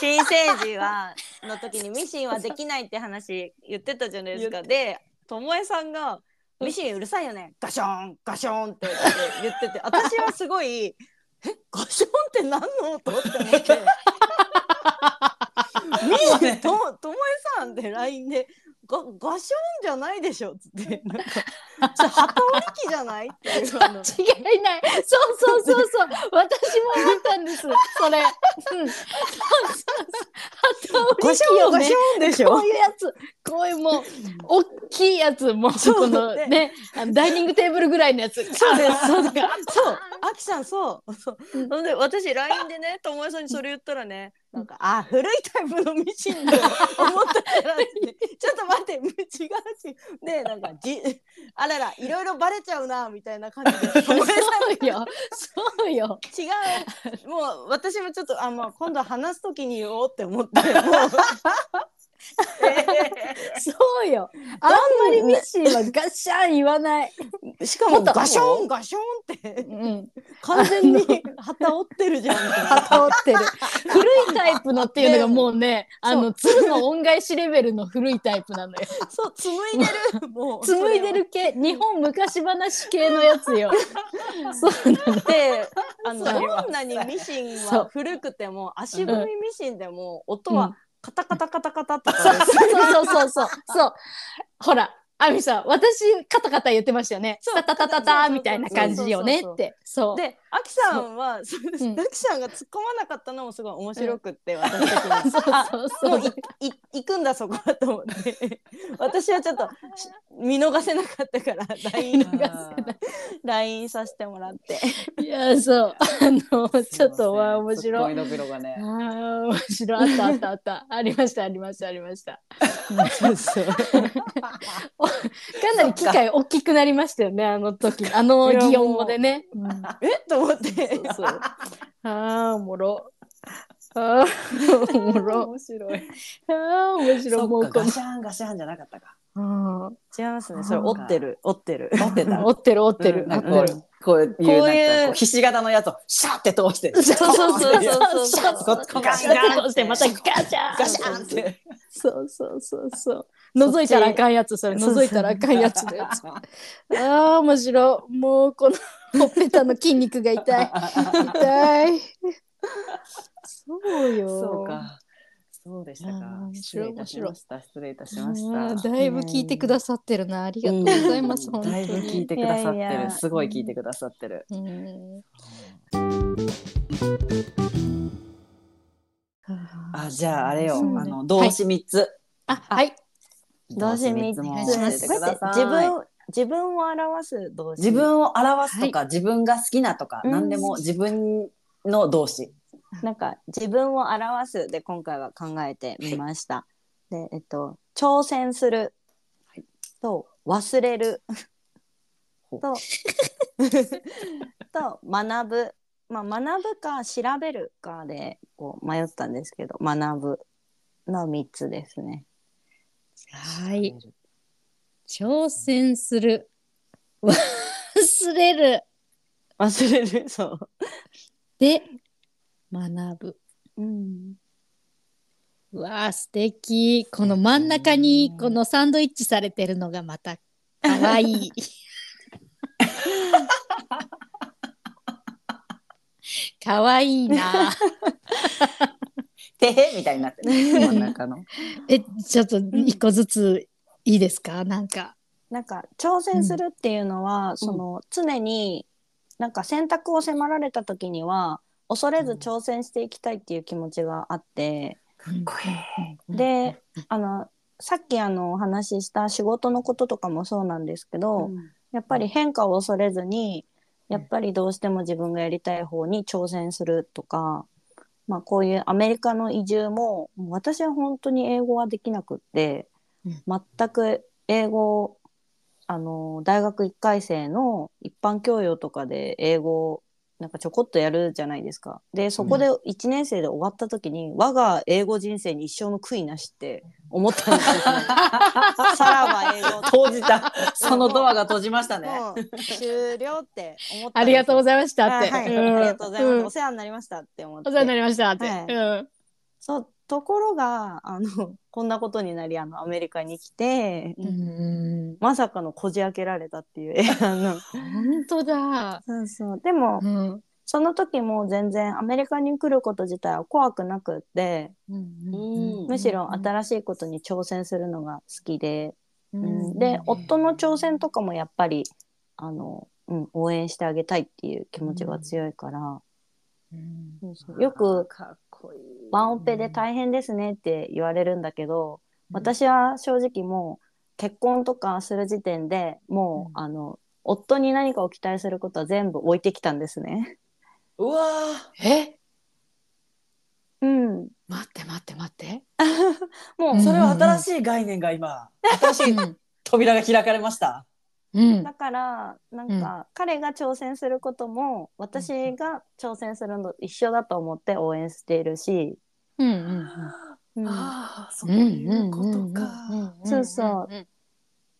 新生児はの時にミシンはできないって話言ってたじゃないですか。で、ともえさんがミシンうるさいよね。ガションガションって言ってて、私はすごいえガションって何の音？って思って。ミシンとともえさんで LINE でがガションじゃないでしょっつってなんか旗織り機じゃない？って違いない。そうそうそうそう。私も思ったんです。それ。うん。そうそうそう。ガションガションでしょ？こういうやつ、こういうもう、大きいやつ、もう、そうこのでね、あのダイニングテーブルぐらいのやつ。そうです、そうです。そう、あきさん、そう、そう。ほんで、私、LINE でね、友達さんにそれ言ったらね。なんか、あ、古いタイプのミシンだと思ったから、ね、ちょっと待って、違うし。で、なんか、じ、あらら、いろいろバレちゃうな、みたいな感じで。ごめんなさいそうよ。そうよ。違う。もう、私もちょっと、あ、まあ、今度話すときに言おうって思って、もう。そうよ。あんまりミシンはガシャン言わない。しかも、ガション、ガションって。うん。完全に旗折ってるじゃん。旗折ってる。古いタイプのっていうのがもうね、あの、鶴の恩返しレベルの古いタイプなのよ。そう、紡いでる。もう。紡いでる系、日本昔話系のやつよ。そうなの。で、あの、どんなにミシンは古くても、足踏みミシンでも、音はうんカタカタカタカタとかそう。そうそうそうそう。ほら、アミさん、私、カタカタ言ってましたよね。タタタタタみたいな感じよねって。そう。で、アキさんは、そううんアキさんが突っ込まなかったのもすごい面白くって、私的に。そ うあそうそう行くんだそこはと思って 私はちょっとし見逃せなかったから LINE 見逃せない LINE させてもらっていや、そう。あの、ちょっと、わあ、面白い。ねあ。あ、面白い。あったあったあった。ありました、ありました、ありました。そうそうかなり機会大きくなりましたよね、あの時。あの擬音語でね。うんえと思ってそうそう。ああ、おもろ。ああ、おもろ。面白い。ああ、面白い。もうガシャンガシャンじゃなかったか。うん。違いますねそれ折ってる折ってる持ってた。折ってる折ってる。こういうこういうひし形のやつをシャーって通して。そうそうそうそうガシャンとしてまたガシャンガシャンって。そうそうそうそう。覗いたらあかんやつ、それ。覗いたらあかんやつのやつ。ああ、面白い。もうこのほっぺたの筋肉が痛い。痛い。そうよ。そうか。そうでしたか失白い礼いたしました。失礼いたしました。だいぶ聞いてくださってるな。ありがとうございます。本当だいぶ聞いに。てくださっていやいやる。すごい聞いてくださってる。うんあ、じゃああれよ。あの動詞三つ。あ、はい。動詞三つもお願いします教えてください。自分自分を表す動詞自分を表すとか、自分が好きなとか、うん何でも自分の動詞。なんか自分を表すで今回は考えてみました。で、えっと挑戦すると忘れるとと学ぶ。まあ学ぶか調べるかでこう迷ったんですけど学ぶの三つですね。はい。挑戦する。忘れる。忘れるそう。で、学ぶ。うん。うわあ、素敵。この真ん中に、このサンドイッチされてるのがまた、かわいい。かわいいな。てへみたいになってる。真ん中の。え、ちょっと一個ずついいですか？なんか。なんか挑戦するっていうのは、その常になんか選択を迫られた時には恐れず挑戦していきたいっていう気持ちがあって、であのさっきあのお話しした仕事のこととかもそうなんですけど、やっぱり変化を恐れずにやっぱりどうしても自分がやりたい方に挑戦するとか、まあ、こういうアメリカの移住も私は本当に英語はできなくって、全く英語あの大学1回生の一般教養とかで英語なんかちょこっとやるじゃないですか。でそこで1年生で終わった時に、我が英語人生に一生の悔いなしって思ったんですよ、ね。さらば英語閉じた。そのドアが閉じましたね。終了って思ったありがとうごいざいましたって。はい、うんありがとうございます、うんお世話になりましたって思ってお世話になりましたって。はいうんそうところがあの こんなことになりあのアメリカに来て、うん。まさかのこじ開けられたっていう。あの本当だ。そうそう。でも、うん。その時も全然アメリカに来ること自体は怖くなくって、うんむしろ新しいことに挑戦するのが好きで、ううんで夫の挑戦とかもやっぱりあの、うん、応援してあげたいっていう気持ちが強いから、うん。そうそう。よくかっこいい。ワンオペで大変ですねって言われるんだけど、私は正直もう結婚とかする時点でもう、うんあの夫に何かを期待することは全部置いてきたんですね。うわえ？うん、待って待って待って。もう、ーそれは新しい概念が今、新しいうん。扉が開かれました。うん。だからなんか、彼が挑戦することも私が挑戦するのと一緒だと思って応援しているし、うんうんうんああ、そううんいうことか。そうそう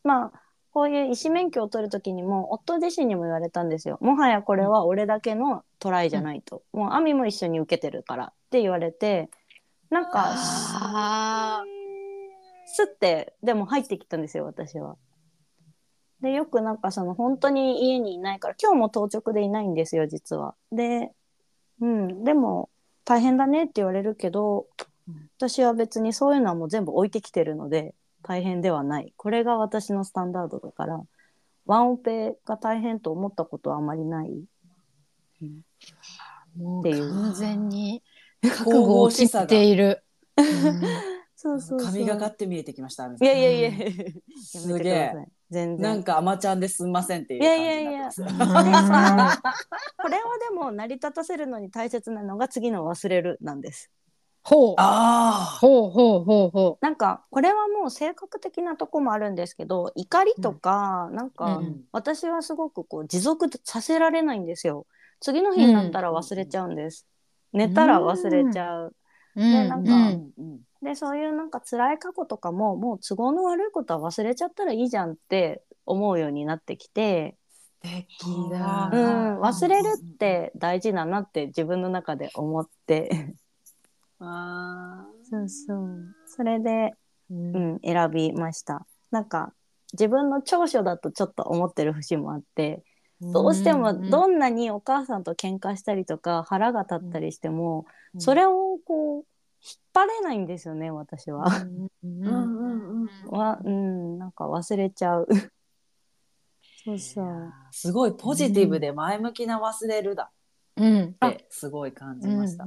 まあこういう医師免許を取る時にも夫自身にも言われたんですよ。もはやこれは俺だけのトライじゃないと。もう亜美も一緒に受けてるからって言われてなんかあスッてでも入ってきたんですよ私は。でよくなんかその本当に家にいないから今日も当直でいないんですよ実は。で、うん、でも大変だねって言われるけど私は別にそういうのはもう全部置いてきてるので大変ではない。これが私のスタンダードだからワンオペが大変と思ったことはあまりない。もうっていう完全に覚悟を切っている。そうそうそう。神がかって見えてきました。いやいやいや、すくげえ。全然。なんか、あまちゃんですんませんっていういや感じいやいやになってます。でさこれをでも成り立たせるのに大切なのが次の忘れるなんです。ほう。あほうほうほうほなんかこれはもう性格的なとこもあるんですけど怒りとか、なんか、うん私はすごくこう持続させられないんですよ。次の日になったら忘れちゃうんです。寝たら忘れちゃう。う。でなんかうんでそういうなんか辛い過去とかももう都合の悪いことは忘れちゃったらいいじゃんって思うようになってきて、素敵だ。うん、忘れるって大事だなって自分の中で思って。あそうそう。それで、うん、選びました。なんか自分の長所だとちょっと思ってる節もあってどうしてもどんなにお母さんと喧嘩したりとか腹が立ったりしても、それをこう張れないんですよね私は。うんうんうんうん。はうんなんか忘れちゃう。そうそう。すごいポジティブで前向きな忘れるだうん。ってすごい感じました。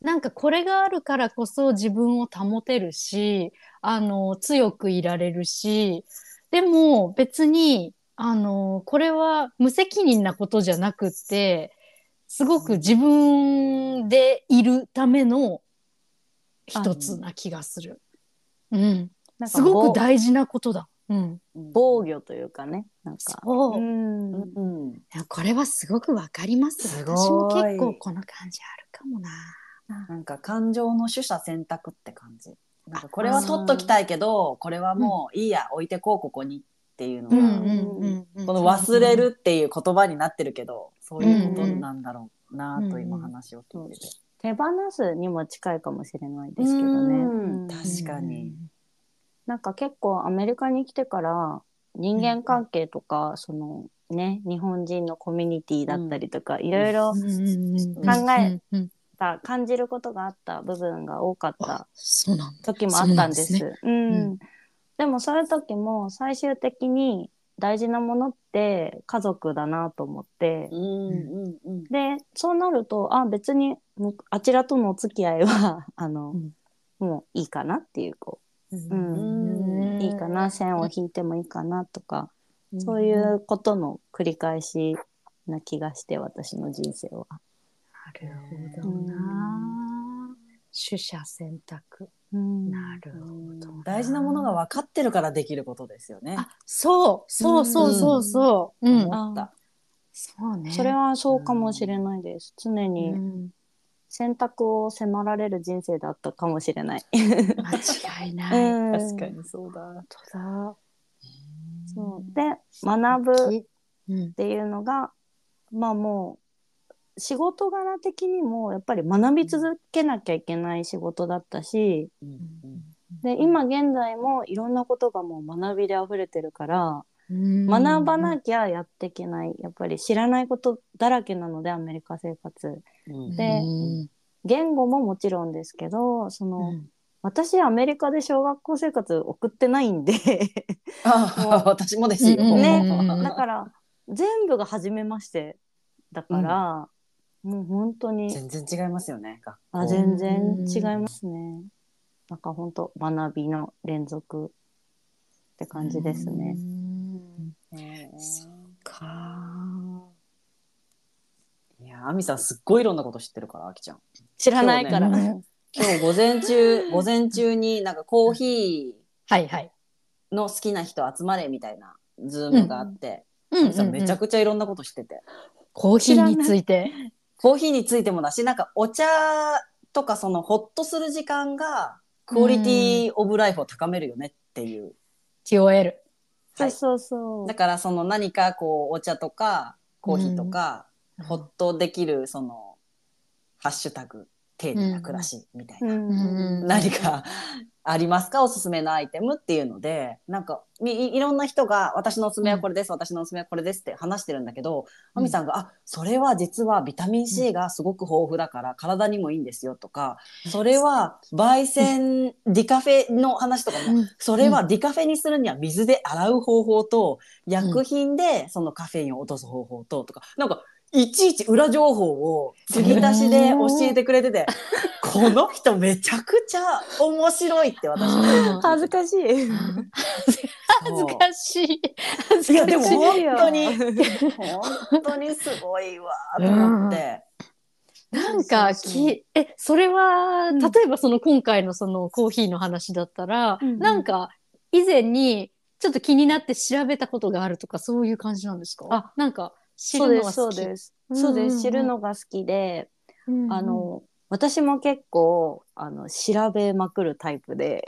なんかこれがあるからこそ自分を保てるし、あの、強くいられるし、でも別に、あの、これは無責任なことじゃなくって、すごく自分でいるための一つな気がする。うん。なんかすご防く大事なことだ。うん。防御というかねなんか。そう。んうんいやこれはすごくわかります。すごい私も結構この感じあるかもな。なんか感情の取捨選択って感じ。なんかこれは取っときたいけど、これはもういいや、置いてこうここにっていうのが、うんこの忘れるっていう言葉になってるけど、そういうことなんだろうなと今話を聞いてて。手放すにも近いかもしれないですけどね。確かに。なんか結構アメリカに来てから人間関係とか、そのね日本人のコミュニティだったりとか、いろいろ考考えうんうんた感じることがあった部分が多かった。時もあったんです。うんでもそういう時も最終的に大事なものって家族だなと思って、うんうんうん。でそうなるとあ別にむあちらとのお付き合いは あの、うんもういいかなっていうこう、ううんんいいかな線を引いてもいいかなとか、そういうことの繰り返しな気がして私の人生は。なるほどな。取捨選択。うんなるほどな。大事なものが分かってるからできることですよね。あ、そう、そうそうそうそう。うん。思った。そうね。それはそうかもしれないです。常うにん選択を迫られる人生だったかもしれない。間違いない。うん確かにそうだ。本当だ。そうで学ぶっうん。ていうのがまあもう仕事柄的にもやっぱり学び続けなきゃいけない仕事だったしうん。うん。で今現在もいろんなことがもう学びで溢れてるから学ばなきゃやっていけない。やっぱり知らないことだらけなのでアメリカ生活。うん。で言語ももちろんですけどその、私アメリカで小学校生活送ってないんで。あ 私もですよ。うんね。うん。だから全部が初めましてだから、もう本当に全然違いますよね。学校あ全然違いますね。なんか本当学びの連続って感じですね。へーかいや、アミさんすっごいいろんなこと知ってるから、あきちゃん。知らないから。今日今日午前中、午前中になんかコーヒはいはい。ーの好きな人集まれみたいな Zoom があって、うんめちゃくちゃいろんなこと知ってて。コーヒーについて。コーヒーについてもだし、なんかお茶とかそのホッとする時間が quality of life を高めるよねっていう。QOL。そうそうそう。だからその何かこうお茶とかコーヒーとか、ほっとできるそのハッシュタグ丁寧な暮らしみたいな、何かありますか？おすすめのアイテムっていうのでなんかいいろんな人が私のおすすめはこれです、私のおすすめはこれですって話してるんだけどうん。亜美さんが、あそれは実はビタミン C がすごく豊富だから体にもいいんですよとかそれは焙煎ディカフェの話とかもそれはディカフェにするには水で洗う方法と、薬品でそのカフェインを落とす方法と、とか、なんか、いちいち裏情報を継ぎ足しで教えてくれてて、この人めちゃくちゃ面白いって私。は恥ずかしい。恥ずかしい。恥ずい。や、でもかしい。本当に、本当にすごいわと思って。なんかそうそうそう。きえそれはうん。例えばその今回のそのコーヒーの話だったら、うんうん。なんか以前にちょっと気になって調べたことがあるとかそういう感じなんですか？あ。なんか知そうです、るのが好き。そうです。そうです。知るのが好きで、あの、私も結構、あの、調べまくるタイプで、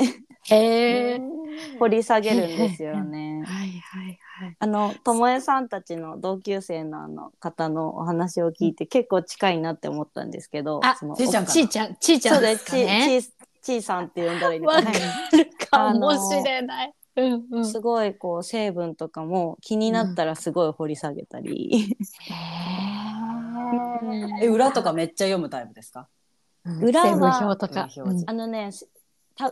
へえ 掘り下げるんですよね。はいはいはい。あの、ともえさんたちの同級生のあの方のお話を聞いて、結構近いなって思ったんですけど、あちいちゃんかちいちゃんちいちゃんですすかち、ねち、ちいさんって呼んだらいいのわかかな。るかあのもしれない、うんうん。すごいこう成分とかも気になったらすごい掘り下げたり、え、裏とかめっちゃ読むタイプですか？裏は成分表とか。成分表示あのね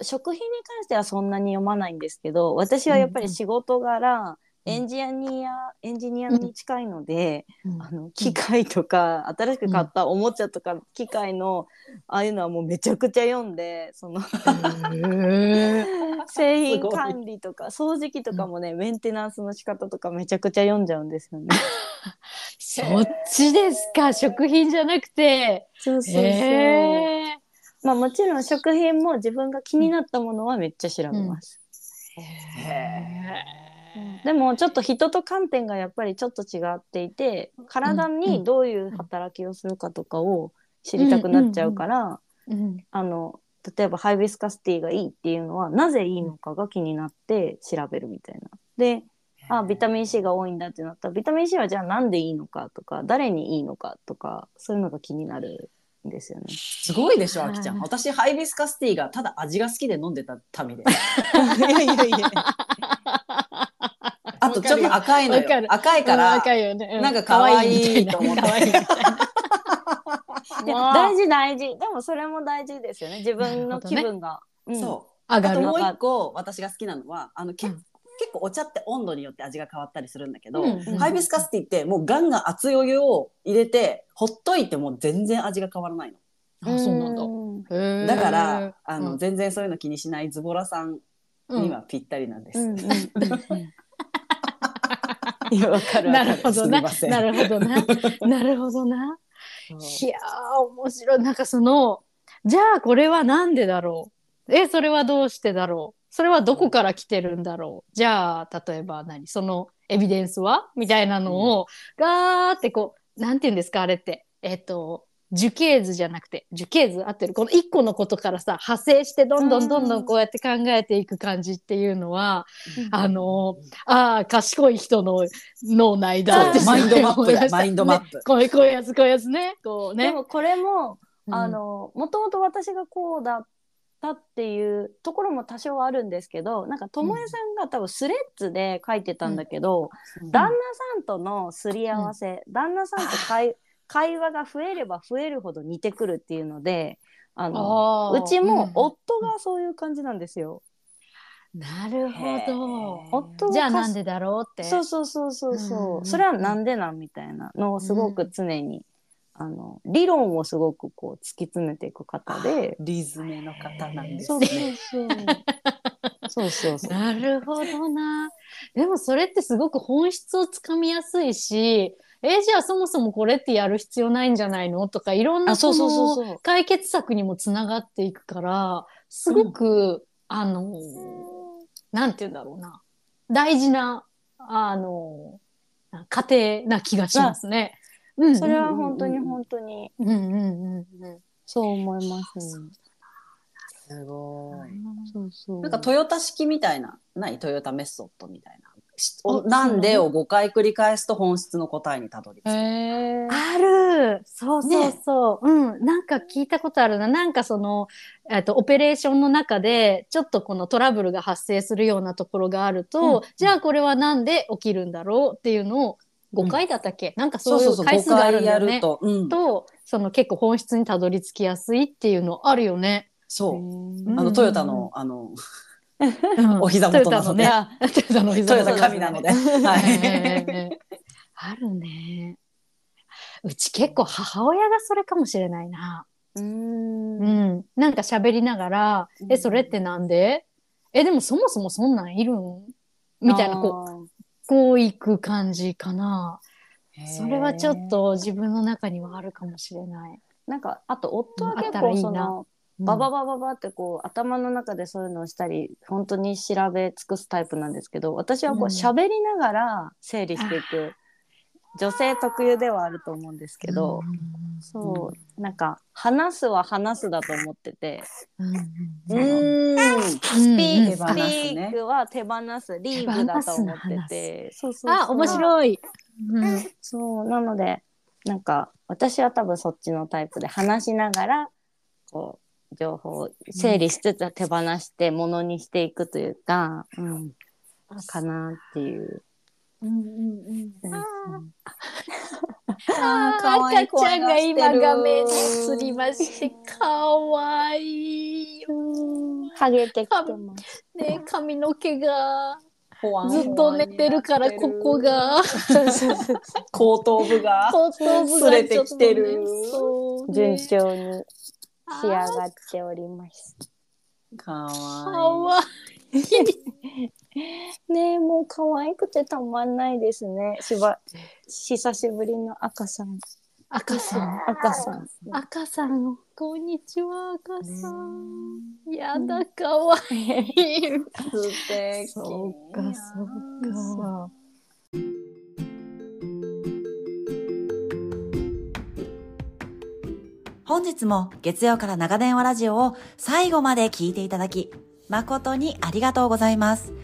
食品に関してはそんなに読まないんですけど私はやっぱり仕事柄、うんエンジニアエンジニアに近いので、うん。あの機械とか、新しく買ったおもちゃとか機械のああいうのはもうめちゃくちゃ読んでその 製品管理とか掃除機とかもね、メンテナンスの仕方とかめちゃくちゃ読んじゃうんですよね。そっちですか？食品じゃなくて。そうそうそう。へまあもちろん食品も自分が気になったものはめっちゃ調べます。でもちょっと人と観点がやっぱりちょっと違っていて体にどういう働きをするかとかを知りたくなっちゃうから、うんあの例えばハイビスカスティーがいいっていうのはなぜいいのかが気になって調べるみたいな。であビタミン C が多いんだってなったらビタミン C はじゃあなんでいいのかとか誰にいいのかとかそういうのが気になるんですよね。すごいでしょ、あきちゃん。はい私、ハイビスカスティーがただ味が好きで飲んでた民で。いやいやいや。あと、ちょっと赤いの。赤いから、赤いよね。うなんか可愛いと思って大事大事。でもそれも大事ですよね。自分の気分が。うん。そう。上がるあともう一個私が好きなのはあのけ、うん。結構お茶って温度によって味が変わったりするんだけど、うん。うんハイビスカスティーってもうガンガン熱いお湯を入れてほっといても全然味が変わらないの。あ、そうなんだ。だから、あの、うん。全然そういうの気にしないズボラさんにはぴったりなんです。いやわかるなるほどな。なるほどな。なるほどな。いやー、面白い。なんかその、じゃあこれはなんでだろう？え、それはどうしてだろう？それはどこから来てるんだろう？じゃあ、例えば何？そのエビデンスは？みたいなのを、ガーってこう、なんて言うんですかあれって。えっ、と、樹形図じゃなくて、樹形図合ってる。この一個のことからさ、派生してどんどんどんどんこうやって考えていく感じっていうのは、あのああ、賢い人の脳内だってマインドマップだ。マインドマップ。ねこういうやつ、こういうやつね。こうね。でもこれも、うん。あのもともと私がこうだっしたっていうところも多少はあるんですけどなんかともえさんが多分スレッズで書いてたんだけど、旦那さんとのすり合わせ、旦那さんと会会話が増えれば増えるほど似てくるっていうのであのうちもうん夫がそういう感じなんですよ。なるほど。じゃあなんでだろうって。そうそうそうそうそう、うんうんうんそれはなんでなんみたいなのをすごく常に、あの理論をすごくこう突き詰めていく方で。リズムの方なんですそうね。そうそう。そうそうそう。なるほどな。でもそれってすごく本質をつかみやすいし、えじゃあそもそもこれってやる必要ないんじゃないの？とかいろんなあそ解決策にもつながっていくからすごく、あのなんて言うんだろうな大事なあの過程な気がしますね。うんそれは本当にうん本当にうんうんうんうんそう思います、ね。すごい。そうそう。なんかトヨタ式みたいな、ない？トヨタメソッドみたいな。なんでを5回繰り返すと本質の答えにたどり着く。あるそうそうそう、うんなんか聞いたことあるななんかその、えっとオペレーションの中でちょっとこのトラブルが発生するようなところがあると、うんじゃあこれはなんで起きるんだろうっていうのを5回だったっけ、なんかそそうそう、そうういう回5数があるんだよね。ると。うん。とその結構本質にたどり着きやすいっていうのあるよね。そう。うんあの、トヨタの、あの、うんお膝元なのでトヨタの膝トヨタ元神なので。はえい。えあるね。うち結構母親がそれかもしれないな。うーんうん。なんか喋りながら、え、それってなんで？え、でもそもそもそんなんいるん？みたいな、こう、こういく感じかな。それはちょっと自分の中にはあるかもしれない。なんかあと夫は結たらいいな構そのバババババってこう頭の中でそういうのをしたり本当に調べ尽くすタイプなんですけど私はこう喋りながら整理していく女性特有ではあると思うんですけど、そうなんか話すは話すだと思っててうん。ススピークは手放すリーブだと思っててそうそうそう。あ、面白い。うん。そうなのでなんか私は多分そっちのタイプで話しながらこう情報を整理しつつ手放してものにしていくというか、うん、かなっていう。あ可愛い赤ちゃんが今画面に映りまして、かわいいよ。ハゲてきてます。ね、髪の毛がずっと寝てるから、ここ。が。後頭部が。後頭部すれてきてるちょっとねそうね順調に仕上がっております。かかわわいい。ねえもう可愛くてたまんないですね。しば久しぶりの赤さん。赤さん。赤さん。赤さん、こんにちは、赤さん。やだ、かわいい。いい。素敵。そうか、そうか。本日も月曜から長電話ラジオを最後まで聞いていただき、誠にありがとうございます。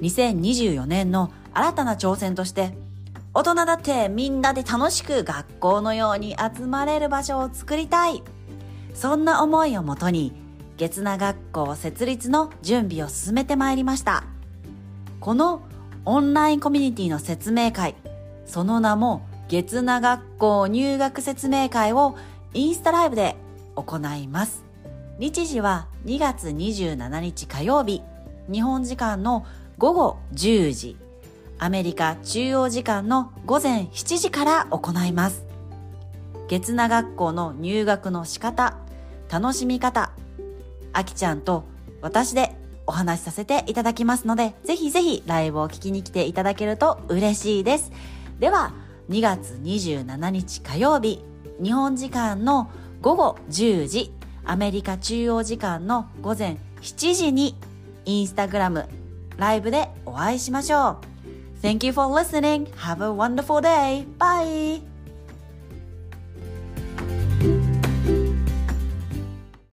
2024年の新たな挑戦として、大人だってみんなで楽しく学校のように集まれる場所を作りたい。そんな思いをもとに、月名学校設立の準備を進めてまいりました。このオンラインコミュニティの説明会、その名も月名学校入学説明会をインスタライブで行います。日時は2月27日火曜日、日本時間の午後10時、アメリカ中央時間の午前7時から行います。月名学校の入学の仕方、楽しみ方、あきちゃんと私でお話しさせていただきますので、ぜひぜひライブを聞きに来ていただけると嬉しいです。では、2月27日火曜日、日本時間の午後10時、アメリカ中央時間の午前7時に、インスタグラム、ライブでお会いしましょう。Thank you for listening. Have a wonderful day. Bye.